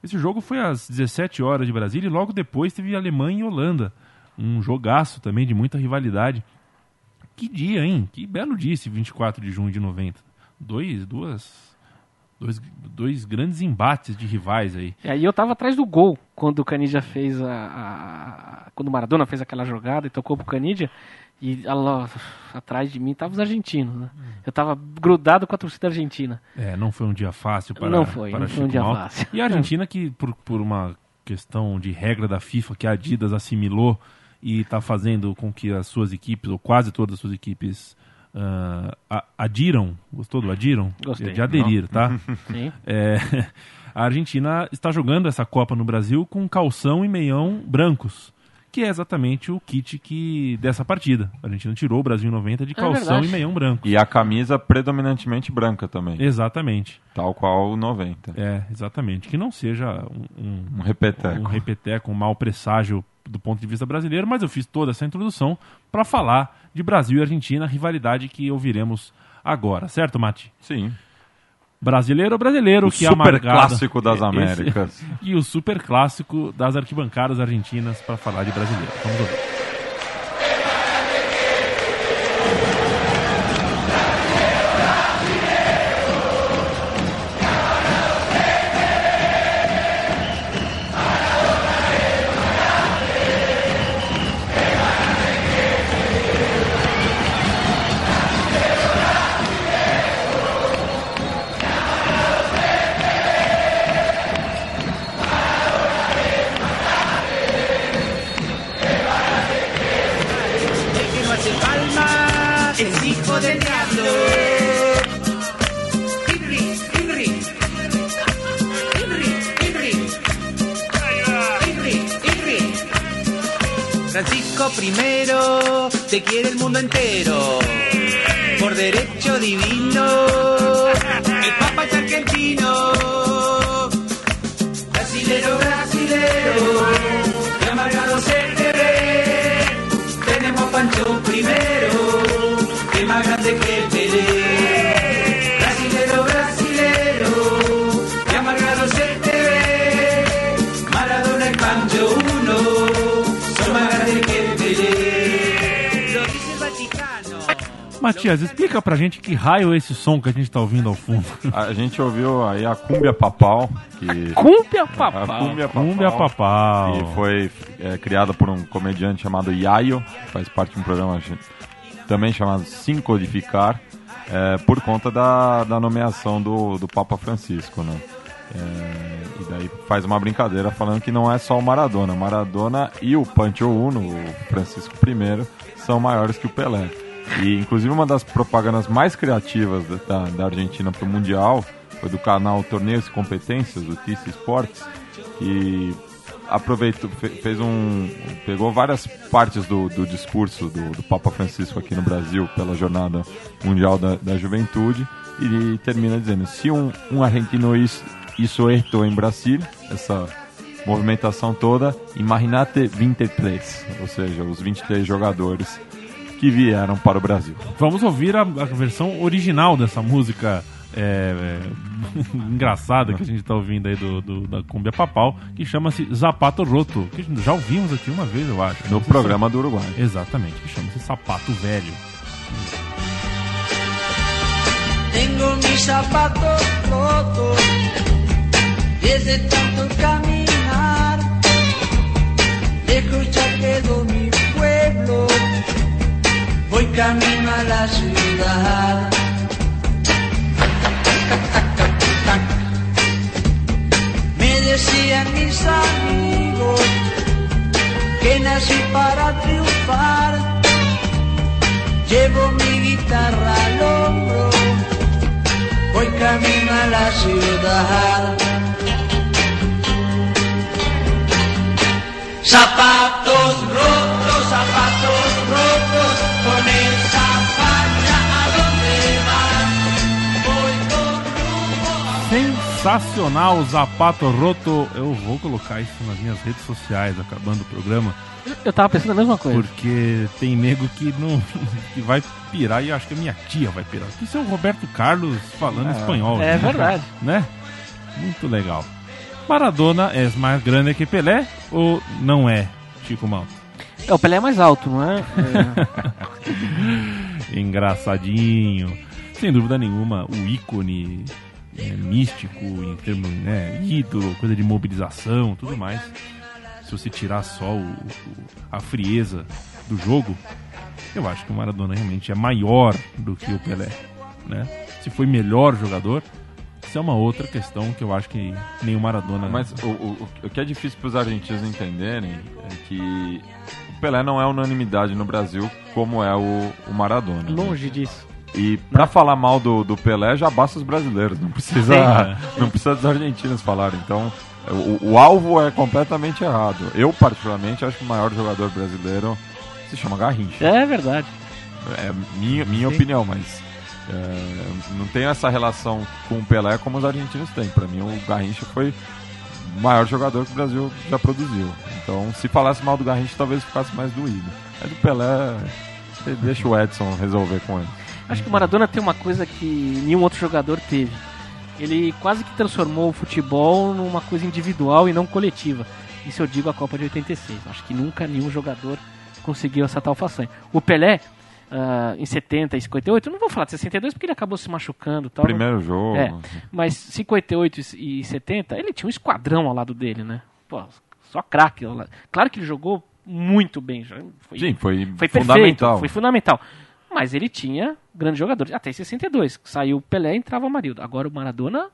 esse jogo foi às 17 horas de Brasília e logo depois teve Alemanha e Holanda. Um jogaço também de muita rivalidade. Que dia, hein? Que belo dia esse 24 de junho de 90. Dois, duas, dois, dois grandes embates de rivais aí. E aí eu tava atrás do gol quando o Canidia fez a, a- Quando o Maradona fez aquela jogada e tocou pro Canidia. E lá, atrás de mim tava os argentinos, né? Eu tava grudado com a torcida argentina. É, não foi um dia fácil para Não foi, para não foi um dia Malta. fácil. E a *laughs* Argentina que por, por uma questão de regra da FIFA que a Adidas assimilou e está fazendo com que as suas equipes ou quase todas as suas equipes a- adiram, gostou do adiram? Gostei. De aderir, tá? *laughs* Sim. É, a Argentina está jogando essa Copa no Brasil com calção e meião brancos, que é exatamente o kit que dessa partida. A Argentina tirou o Brasil em 90 de É calção verdade. e meião branco. E a camisa predominantemente branca também, Exatamente. tal qual o 90. É, exatamente. Que não seja um, um, Um repeteco. um repeteco, um mau presságio do ponto de vista brasileiro, mas eu fiz toda essa introdução para falar de Brasil e Argentina, rivalidade que ouviremos agora, certo, Mati? Sim. Brasileiro ou brasileiro O que é super clássico das Esse- Américas. *laughs* e o super clássico das arquibancadas argentinas para falar de brasileiro. Vamos ouvir. Francisco primero, te quiere el mundo entero. Por derecho divino, el Papa es argentino. Brasilero, brasilero, que amargado se te ve. Tenemos Pancho primero, que más grande que el Pelé. Brasilero, brasilero, que amargado se te ve. Maradona y Pancho Matias, explica pra gente que raio é esse som que a gente tá ouvindo ao fundo. *laughs* A gente ouviu aí a Cúmbia Papal, que... A papá. Cúmbia Papal. Cúmbia Papal. que foi é, criada por um comediante chamado Yayo, que faz parte de um programa também chamado Sim Codificar, é, por conta da, da nomeação do, do Papa Francisco, né? É, e daí faz uma brincadeira falando que não é só o Maradona. Maradona e o Pancho Uno, o Francisco I, são maiores que o Pelé. E inclusive uma das propagandas mais criativas da, da Argentina para o Mundial foi do canal Torneios e Competências, do TIC Sports, que aproveitou, fe- fez um, pegou várias partes do, do discurso do, do Papa Francisco aqui no Brasil pela Jornada Mundial da, da Juventude e termina dizendo: se um, um argentino is- isso esto em Brasil, essa movimentação toda, imaginate 23, ou seja, os 23 jogadores que vieram para o Brasil. Vamos ouvir a, a versão original dessa música é, é, *laughs* engraçada que a gente tá ouvindo aí do, do- da Cumbia Papal, que chama-se Zapato Roto, que já ouvimos aqui uma vez, eu acho. No programa do Uruguai. Exatamente, que chama-se Sapato Velho. Tengo mis zapatos rotos desde tanto caminar. voy camino a la ciudad. Me decían mis amigos que nací para triunfar. Llevo mi guitarra al hombro, voy camino a la ciudad. Zapatos rojos. Sensacional, Zapato Roto. Eu vou colocar isso nas minhas redes sociais, acabando o programa, Eu tava pensando a mesma coisa. porque tem nego que não *laughs* que vai pirar e eu acho que a minha tia vai pirar. Isso é o Roberto Carlos falando espanhol. É né? verdade. *laughs* Né? Muito legal. Maradona é mais grande que Pelé ou não é, Chico Malta? É, o Pelé é mais alto, não é? *laughs* É, engraçadinho. Sem dúvida nenhuma, o ícone é, místico, em termos, né, ídolo, coisa de mobilização, tudo mais. Se você tirar só o, o- a frieza do jogo, eu acho que o Maradona realmente é maior do que o Pelé, né? Se foi melhor jogador, isso é uma outra questão que eu acho que nem o Maradona... Mas o, o, o que é difícil para os argentinos entenderem é que o Pelé não é unanimidade no Brasil como é o, o Maradona. né? longe disso. E pra falar mal do, do Pelé já basta os brasileiros, não precisa, Sim. *laughs* não precisa dos argentinos falarem. Então, o, o alvo é completamente errado. Eu, particularmente, acho que o maior jogador brasileiro se chama Garrincha. É verdade. É minha, minha opinião, mas é, não tenho essa relação com o Pelé como os argentinos têm. Pra mim, o Garrincha foi o maior jogador que o Brasil já produziu. Então, se falasse mal do Garrincha, talvez ficasse mais doído. É do Pelé, deixa o Edson resolver com ele. Acho que o Maradona tem uma coisa que nenhum outro jogador teve. Ele quase que transformou o futebol numa coisa individual e não coletiva. Isso eu digo a Copa de 86. Acho que nunca nenhum jogador conseguiu essa tal façanha. O Pelé, ah, em 70 e 58, eu não vou falar de 62 porque ele acabou se machucando e tal. Primeiro jogo. É, mas 58 e 70, ele tinha um esquadrão ao lado dele, né? Pô, só craque. Claro que ele jogou muito bem. Foi, Sim, foi, foi fundamental. perfeito, foi fundamental. Mas ele tinha grandes jogadores. Até em 62, que saiu o Pelé e entrava o Marildo. Agora o Maradona...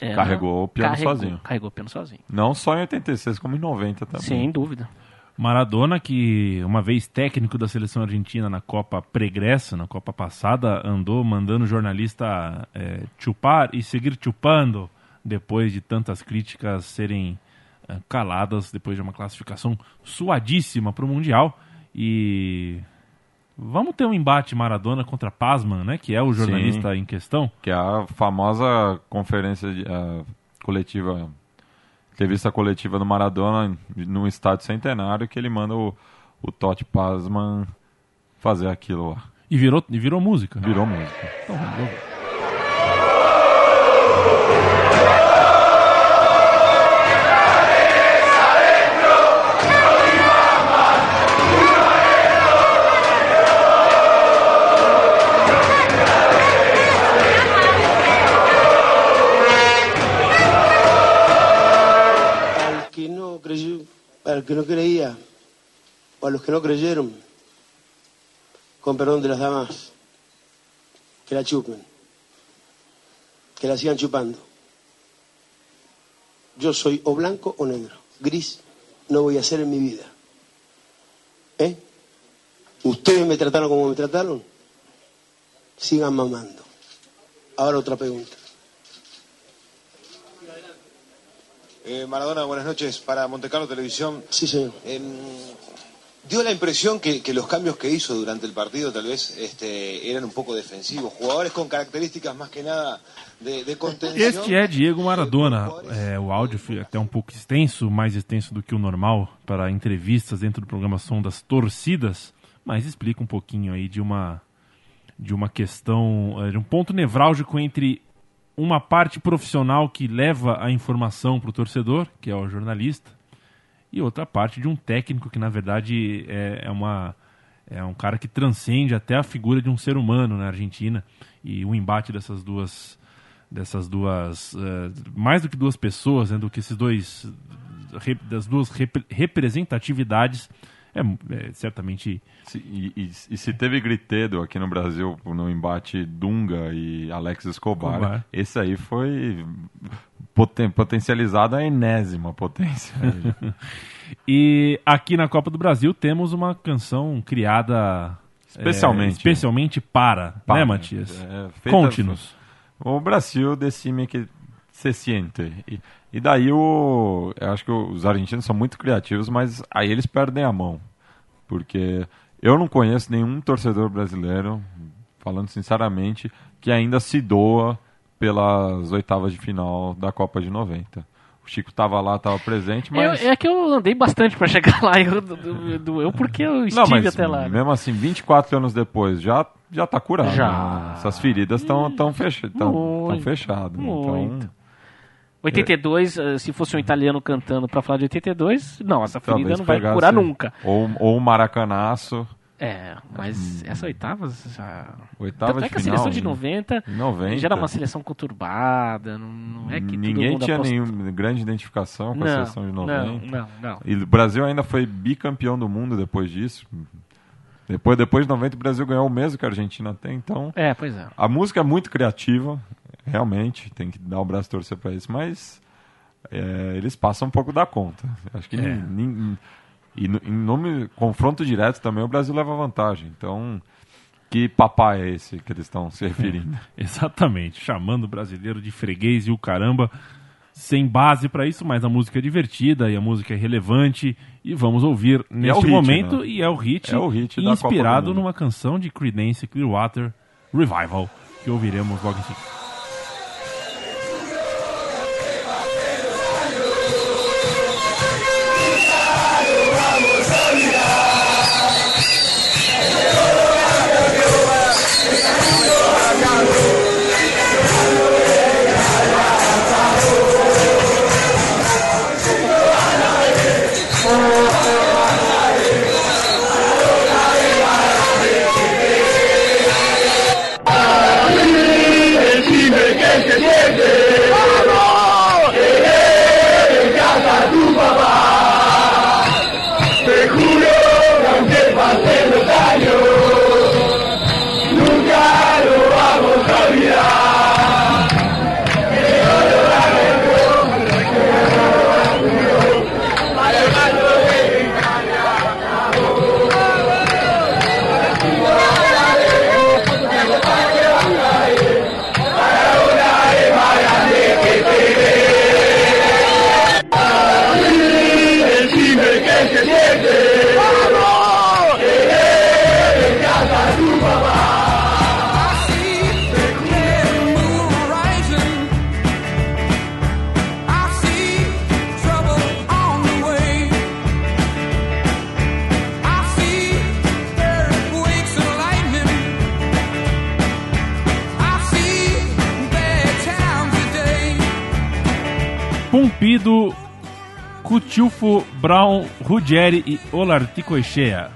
era- Carregou o piano carregou- sozinho. Carregou o piano sozinho. Não só em 86, como em 90 também. Sem dúvida. Maradona, que uma vez técnico da seleção argentina na Copa Pregresso, na Copa passada, andou mandando o jornalista eh, chupar e seguir chupando depois de tantas críticas serem eh, caladas, depois de uma classificação suadíssima para o Mundial. E vamos ter um embate Maradona contra Pasman, né, que é o jornalista em questão. Que é a famosa conferência de, a coletiva, entrevista coletiva do Maradona no estádio centenário, que ele manda o, o Totti Pasman fazer aquilo lá. E virou, e virou música. Virou música. Então, vamos- al que no creía, o a los que no creyeron, con perdón de las damas, que la chupen, que la sigan chupando. Yo soy o blanco o negro, gris no voy a ser en mi vida. ¿Eh? Ustedes me trataron como me trataron, sigan mamando. Ahora otra pregunta. Eh, Maradona, buenas noches. Para Montecarlo Televisión, Sí, señor. em, dio la impresión que, que los cambios que hizo durante el partido tal vez este, eran un poco defensivos. Jugadores con características más que nada de, de contención. Este é Diego Maradona. É, o áudio foi até um pouco extenso, mais extenso do que o normal para entrevistas dentro do programa Som das Torcidas, mas explica um pouquinho aí de uma de uma questão, é, de um ponto nevrálgico entre uma parte profissional que leva a informação para o torcedor, que é o jornalista, e outra parte de um técnico que na verdade é, é uma é um cara que transcende até a figura de um ser humano na Argentina. E o embate dessas duas dessas duas eh, mais do que duas pessoas né, do que esses dois re- das duas rep- representatividades é, é certamente Se- e, e- e se teve gritedo aqui no Brasil no embate Dunga e Alex Escobar, Escobar. esse aí foi poten- potencializado a enésima potência. E aqui na Copa do Brasil temos uma canção criada Especialmente. é, especialmente para, Para, né, Matias? é, Conte-nos. O Brasil decime que se siente. E, e daí o, eu acho que os argentinos são muito criativos, mas aí eles perdem a mão. Porque eu não conheço nenhum torcedor brasileiro, falando sinceramente, que ainda se doa pelas oitavas de final da Copa de 90. O Chico estava lá, estava presente, mas... Eu- é que eu andei bastante pra chegar *laughs* lá. Eu, do- eu porque eu estive Não, mas até lá. né? mesmo assim, 24 anos depois, já, já tá curado. Já. né? Essas feridas estão tão fecha, tão, tão Muito, fechadas. muito. Então, 82, eh, se fosse um italiano cantando pra falar de 82, não, essa ferida talvez não vai curar nunca. Ou, ou um maracanaço, É, mas essa oitavas já. oitava Tanto é que a seleção de né? 90, Em 90. já era uma seleção conturbada, não, é que Ninguém tinha nenhuma grande identificação com a Não, seleção de 90. não, não, não. E o Brasil ainda foi bicampeão do mundo depois disso. Depois, depois de 90, o Brasil ganhou o mesmo que a Argentina tem, então... É, pois é. A música é muito criativa, realmente, tem que dar o braço torcer para isso, mas é, eles passam um pouco da conta. Acho que É. nin- nin- e no- em nome confronto direto também o Brasil leva vantagem. Então, que papai é esse que eles estão se referindo? *laughs* Exatamente, chamando o brasileiro de freguês e o caramba, sem base pra isso, mas a música é divertida e a música é relevante e vamos ouvir neste o hit, momento né? e é o hit, É o hit inspirado numa canção de Creedence Clearwater Revival que ouviremos logo em seguida. Cutilfo, Brown, Ruggeri e Olarticoechea.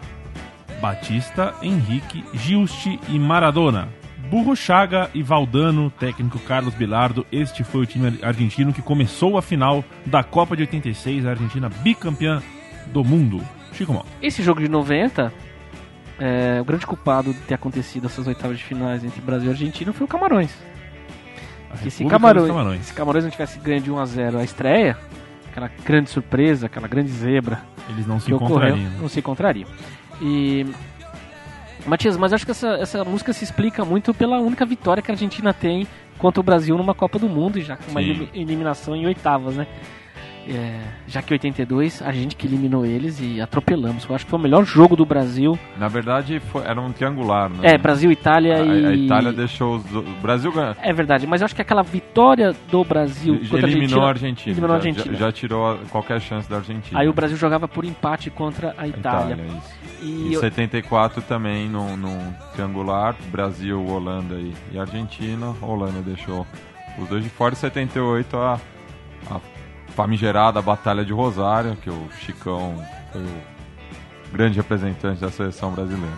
Batista, Henrique, Giusti e Maradona. Burro Chaga e Valdano, técnico Carlos Bilardo. Este foi o time argentino que começou a final da Copa de 86, a Argentina bicampeã do mundo. Chico Mal. Esse jogo de 90, é, o grande culpado de ter acontecido essas oitavas de finais entre Brasil e Argentina foi o Camarões. Porque se Camarões, Camarões. se Camarões não tivesse ganho de 1 a 0 a estreia, aquela grande surpresa, aquela grande zebra Eles não se que ocorreu, encontrariam. né? não se encontrariam. E Matias, mas acho que essa, essa música se explica muito pela única vitória que a Argentina tem contra o Brasil numa Copa do Mundo, já com uma Sim. elim- eliminação em oitavas, né? É, já que 82, a gente que eliminou eles e atropelamos. Eu acho que foi o melhor jogo do Brasil. Na verdade, foi- era um triangular, né? É, Brasil, Itália a, e. a Itália deixou os... O Brasil ganhou. É verdade, mas eu acho que aquela vitória do Brasil contra Eliminou a a Argentina. Argentina. eliminou a já- Argentina. Já, já tirou qualquer chance da Argentina. Aí o Brasil jogava por empate contra a A Itália. isso. E Em eu- 74 também, num, num triangular, Brasil, Holanda e, e Argentina. A Holanda deixou os dois de fora. Em 78, a, a famigerada Batalha de Rosário, que o Chicão foi o grande representante da seleção brasileira.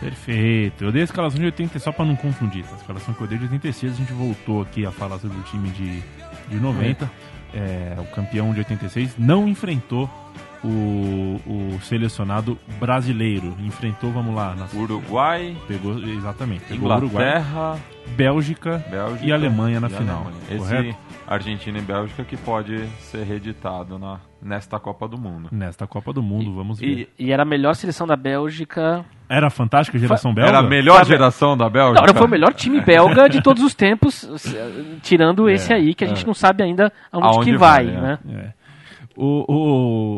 Perfeito. Eu dei a escalação de 80 só pra não confundir. tá? A escalação que eu dei de 86, a gente voltou aqui a falar sobre o time de, de 90. É, o campeão de 86 não enfrentou o, o selecionado brasileiro. Enfrentou, vamos lá, na, Uruguai, pegou exatamente, pegou o Uruguai, Inglaterra, Bélgica, Bélgica e Alemanha na e final. Alemanha. Esse Correto? Argentina e Bélgica que pode ser reeditado na, nesta Copa do Mundo. Nesta Copa do Mundo, vamos ver. E E era a melhor seleção da Bélgica. Era a fantástica geração belga? era a melhor geração da Bélgica? Não, não foi o melhor time *laughs* belga de todos os tempos, tirando esse aí, que a gente não sabe ainda aonde, Aonde que vai, vai, é. né? É. O,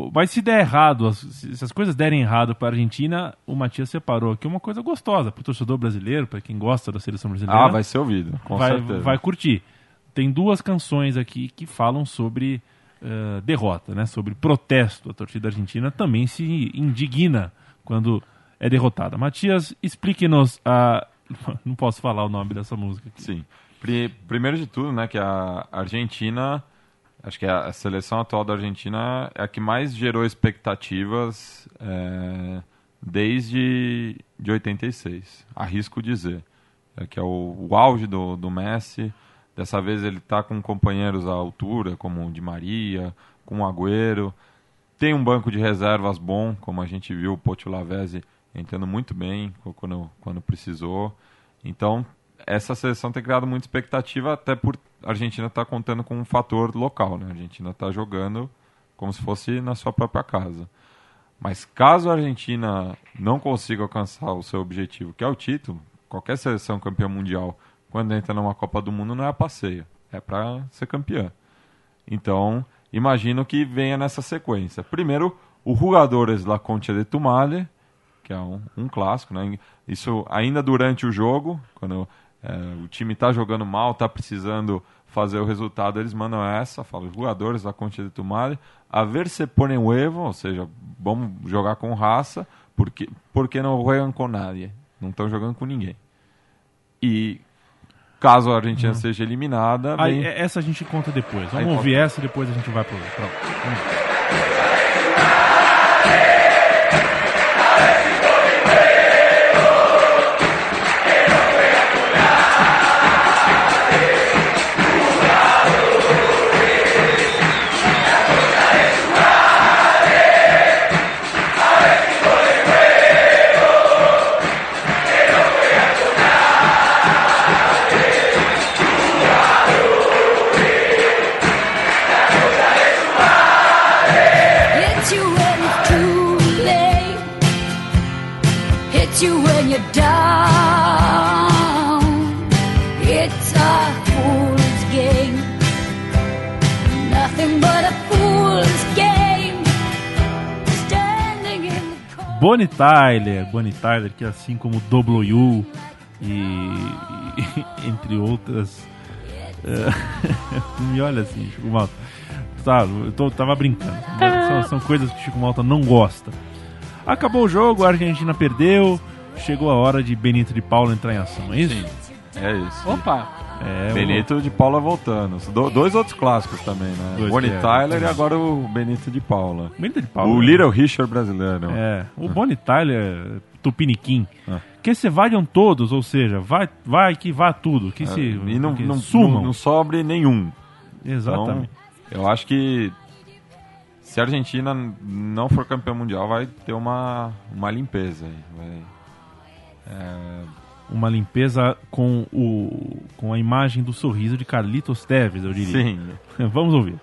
o, mas se der errado, se se as coisas derem errado para a Argentina, o Matias separou aqui uma coisa gostosa para o torcedor brasileiro, para quem gosta da seleção brasileira. Ah, vai ser ouvido, com vai, certeza. vai curtir. Tem duas canções aqui que falam sobre eh, derrota, né? Sobre protesto. A torcida argentina também se indigna quando é derrotada. Matias, explique-nos a. *laughs* Não posso falar o nome dessa música aqui. Sim. Pri- primeiro de tudo, né, que a Argentina, acho que a seleção atual da Argentina é a que mais gerou expectativas é, desde de 86, arrisco dizer. É que é o, o auge do, do Messi. Dessa vez ele está com companheiros à altura, como o Di Maria, com o Agüero. Tem um banco de reservas bom, como a gente viu o Pocho Lavezzi entrando muito bem quando, quando precisou. Então, essa seleção tem criado muita expectativa, até por a Argentina estar contando com um fator local. Né? A Argentina está jogando como se fosse na sua própria casa. Mas caso a Argentina não consiga alcançar o seu objetivo, que é o título, qualquer seleção campeã mundial, quando entra numa Copa do Mundo, não é a passeio, é para ser campeã. Então, imagino que venha nessa sequência. Primeiro, o Jugadores La Concha de Tumale, que é um, um clássico, né? Isso ainda durante o jogo, quando é, o time está jogando mal, está precisando fazer o resultado, eles mandam essa, falam, jogadores da Concha de Tumale, a ver se põem huevo, ou seja, vamos jogar com raça, porque, porque não jogam com nadie, não estão jogando com ninguém. E caso a Argentina seja eliminada, Aí, é- essa a gente conta depois. Vamos Aí ouvir conta. essa e depois a gente vai pro. pra. Vamos you when you're down. It's a fool's game. Nothing but a fool's game. Standing in the. Bonnie Tyler, Bonnie Tyler, que assim como W e, e *laughs* entre outras. eh, *laughs* me olha assim, Chico Malta. Tá, eu tô- tava brincando. São, são coisas que Chico Malta não gosta. Acabou o jogo, a Argentina perdeu. Chegou a hora de Benito de Paula entrar em ação, é isso? é isso. Opa! É, o- Benito de Paula voltando. Do- dois outros clássicos também, né? Dois Bonnie é, Tyler e é. agora o Benito de Paula. Benito de Paula. O Little Richard brasileiro. É, o Bonnie Tyler, Tupiniquim. Ah. Que se vajam todos, ou seja, vai, vai que vá tudo. Que se É, e não, que não, sumam. não, não sobre nenhum. Exatamente. Então, eu acho que se a Argentina não for campeã mundial, vai ter uma, uma limpeza. aí. Vai, é, Uma limpeza com, o, com a imagem do sorriso de Carlitos Teves, eu diria. sim. *laughs* Vamos ouvir.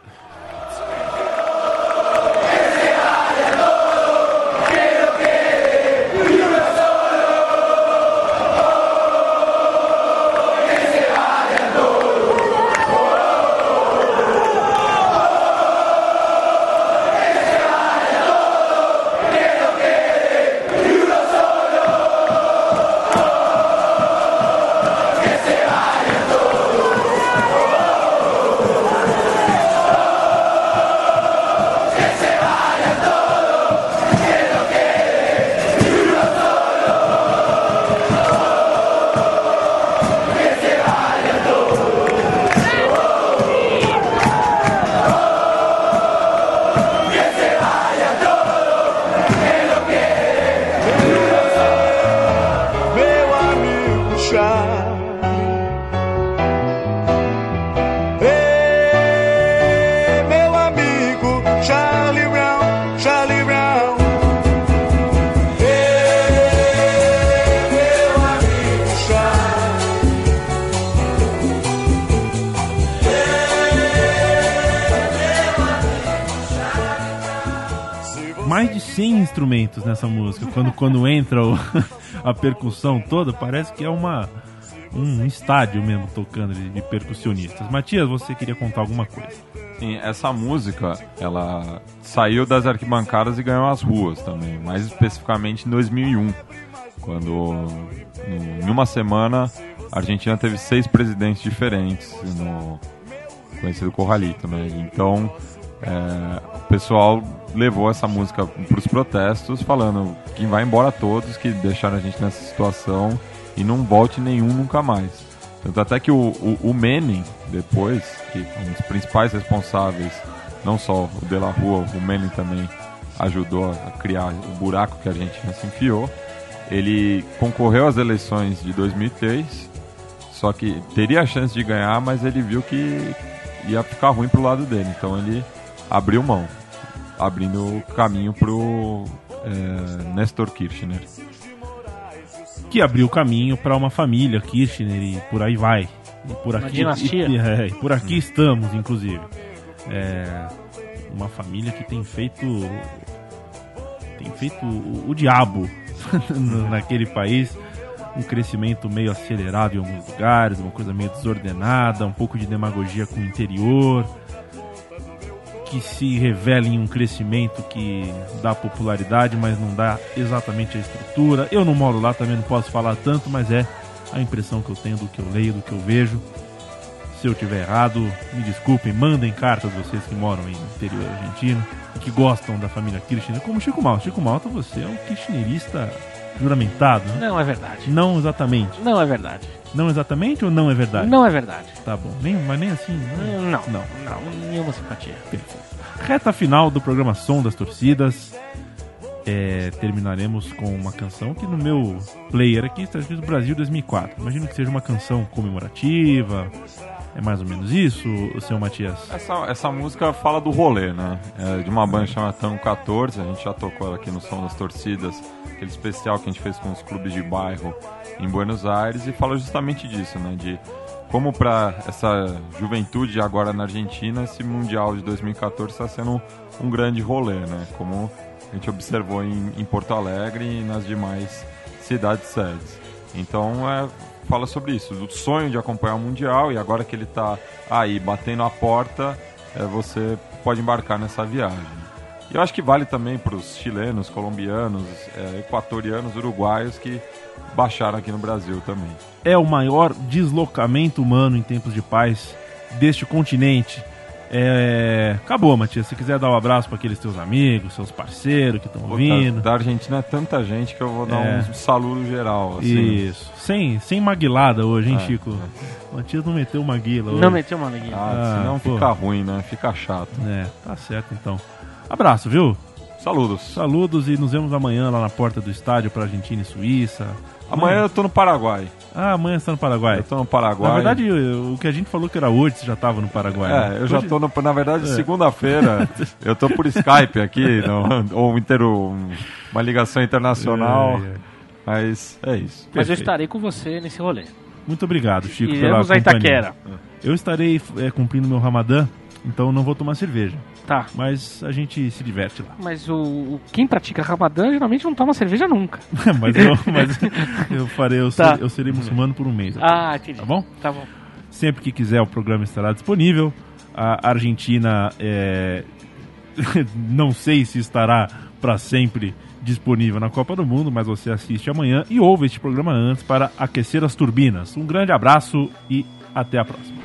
100 instrumentos nessa música. Quando, quando entra o- *laughs* a percussão toda, parece que é uma um estádio mesmo tocando de, de percussionistas. Matias, você queria contar alguma coisa? Sim, essa música, ela saiu das arquibancadas e ganhou as ruas também, mais especificamente em 2001, quando em uma semana a Argentina teve seis presidentes diferentes no conhecido Corralito, né? Então é, o pessoal levou essa música para os protestos, falando que vai embora todos que deixaram a gente nessa situação e não volte nenhum nunca mais. Tanto até que o, o, o Menem, depois, que é um dos principais responsáveis, não só o De La Rua, o Menem também ajudou a criar o buraco que a Argentina se enfiou. Ele concorreu às eleições de 2003, só que teria a chance de ganhar, mas ele viu que ia ficar ruim pro lado dele. Então ele abriu mão, abrindo o caminho pro é, Nestor Kirchner. Que abriu caminho para uma família Kirchner e por aí vai. E por Uma aqui, dinastia. E, é, e por aqui estamos, inclusive. É, uma família que tem feito tem feito o, o diabo *laughs* naquele país. Um crescimento meio acelerado em alguns lugares, uma coisa meio desordenada, um pouco de demagogia com o interior, que se revela em um crescimento que dá popularidade, mas não dá exatamente a estrutura. Eu não moro lá, também não posso falar tanto, mas é a impressão que eu tenho do que eu leio, do que eu vejo. Se eu tiver errado, me desculpem, mandem cartas vocês que moram no interior argentino que gostam da família Kirchner, como Chico Malta. Chico Malta, você é um kirchnerista juramentado, né? Não é verdade. Não exatamente. Não é verdade. Não exatamente ou não é verdade? Não é verdade. Tá bom, nem, mas nem assim. Não. Não, Não. não, nenhuma simpatia. Reta final do programa Som das Torcidas. É, terminaremos com uma canção que no meu player aqui está escrito Brasil 2004. Imagino que seja uma canção comemorativa. É mais ou menos isso, seu Matias? Essa, essa música fala do rolê, né? É de uma banda chamada Tango 14, a gente já tocou ela aqui no Som das Torcidas, aquele especial que a gente fez com os clubes de bairro em Buenos Aires, e fala justamente disso, né? De como para essa juventude agora na Argentina, esse Mundial de 2014 está sendo um grande rolê, né? Como a gente observou em, em Porto Alegre e nas demais cidades sedes. Então, é, fala sobre isso, do sonho de acompanhar o Mundial e agora que ele está aí batendo a porta, é, você pode embarcar nessa viagem. E eu acho que vale também para os chilenos, colombianos, é, equatorianos, uruguaios que baixaram aqui no Brasil também. É o maior deslocamento humano em tempos de paz deste continente. É... Acabou, Matias. Se quiser dar um abraço para aqueles teus amigos, seus parceiros que estão Pô, ouvindo. Da, da Argentina é tanta gente que eu vou dar É. um saludo geral. Assim. Isso. Sem, sem maguilada hoje, hein, É, Chico? O Matias não meteu maguila hoje. Não meteu uma neguinha. Ah, senão pô. fica ruim, né? Fica chato. É, tá certo então. Abraço, viu? Saludos. Saludos e nos vemos amanhã lá na porta do estádio para Argentina e Suíça. Amanhã eu tô no Paraguai. Ah, amanhã você tá no Paraguai. Eu tô no Paraguai. Na verdade, o que a gente falou que era hoje, você já tava no Paraguai. né? É, eu já tô, no, na verdade, É. segunda-feira. *laughs* eu tô por Skype aqui, no, ou inter, uma ligação internacional. É, é. Mas é isso. Mas eu estarei com você nesse rolê. Muito obrigado, Chico, pela Iremos a companhia. Itaquera. Eu estarei é, cumprindo meu Ramadã, então não vou tomar cerveja. Tá. Mas a gente se diverte lá. Mas o, o- quem pratica Ramadã geralmente não toma cerveja nunca. *laughs* mas eu, mas *laughs* eu farei, eu, Tá. serei, eu serei muçulmano por um mês. Ah, entendi. Tá bom? Tá bom. Sempre que quiser, o programa estará disponível. A Argentina, é, *laughs* não sei se estará para sempre disponível na Copa do Mundo, mas você assiste amanhã e ouve este programa antes para aquecer as turbinas. Um grande abraço e até a próxima.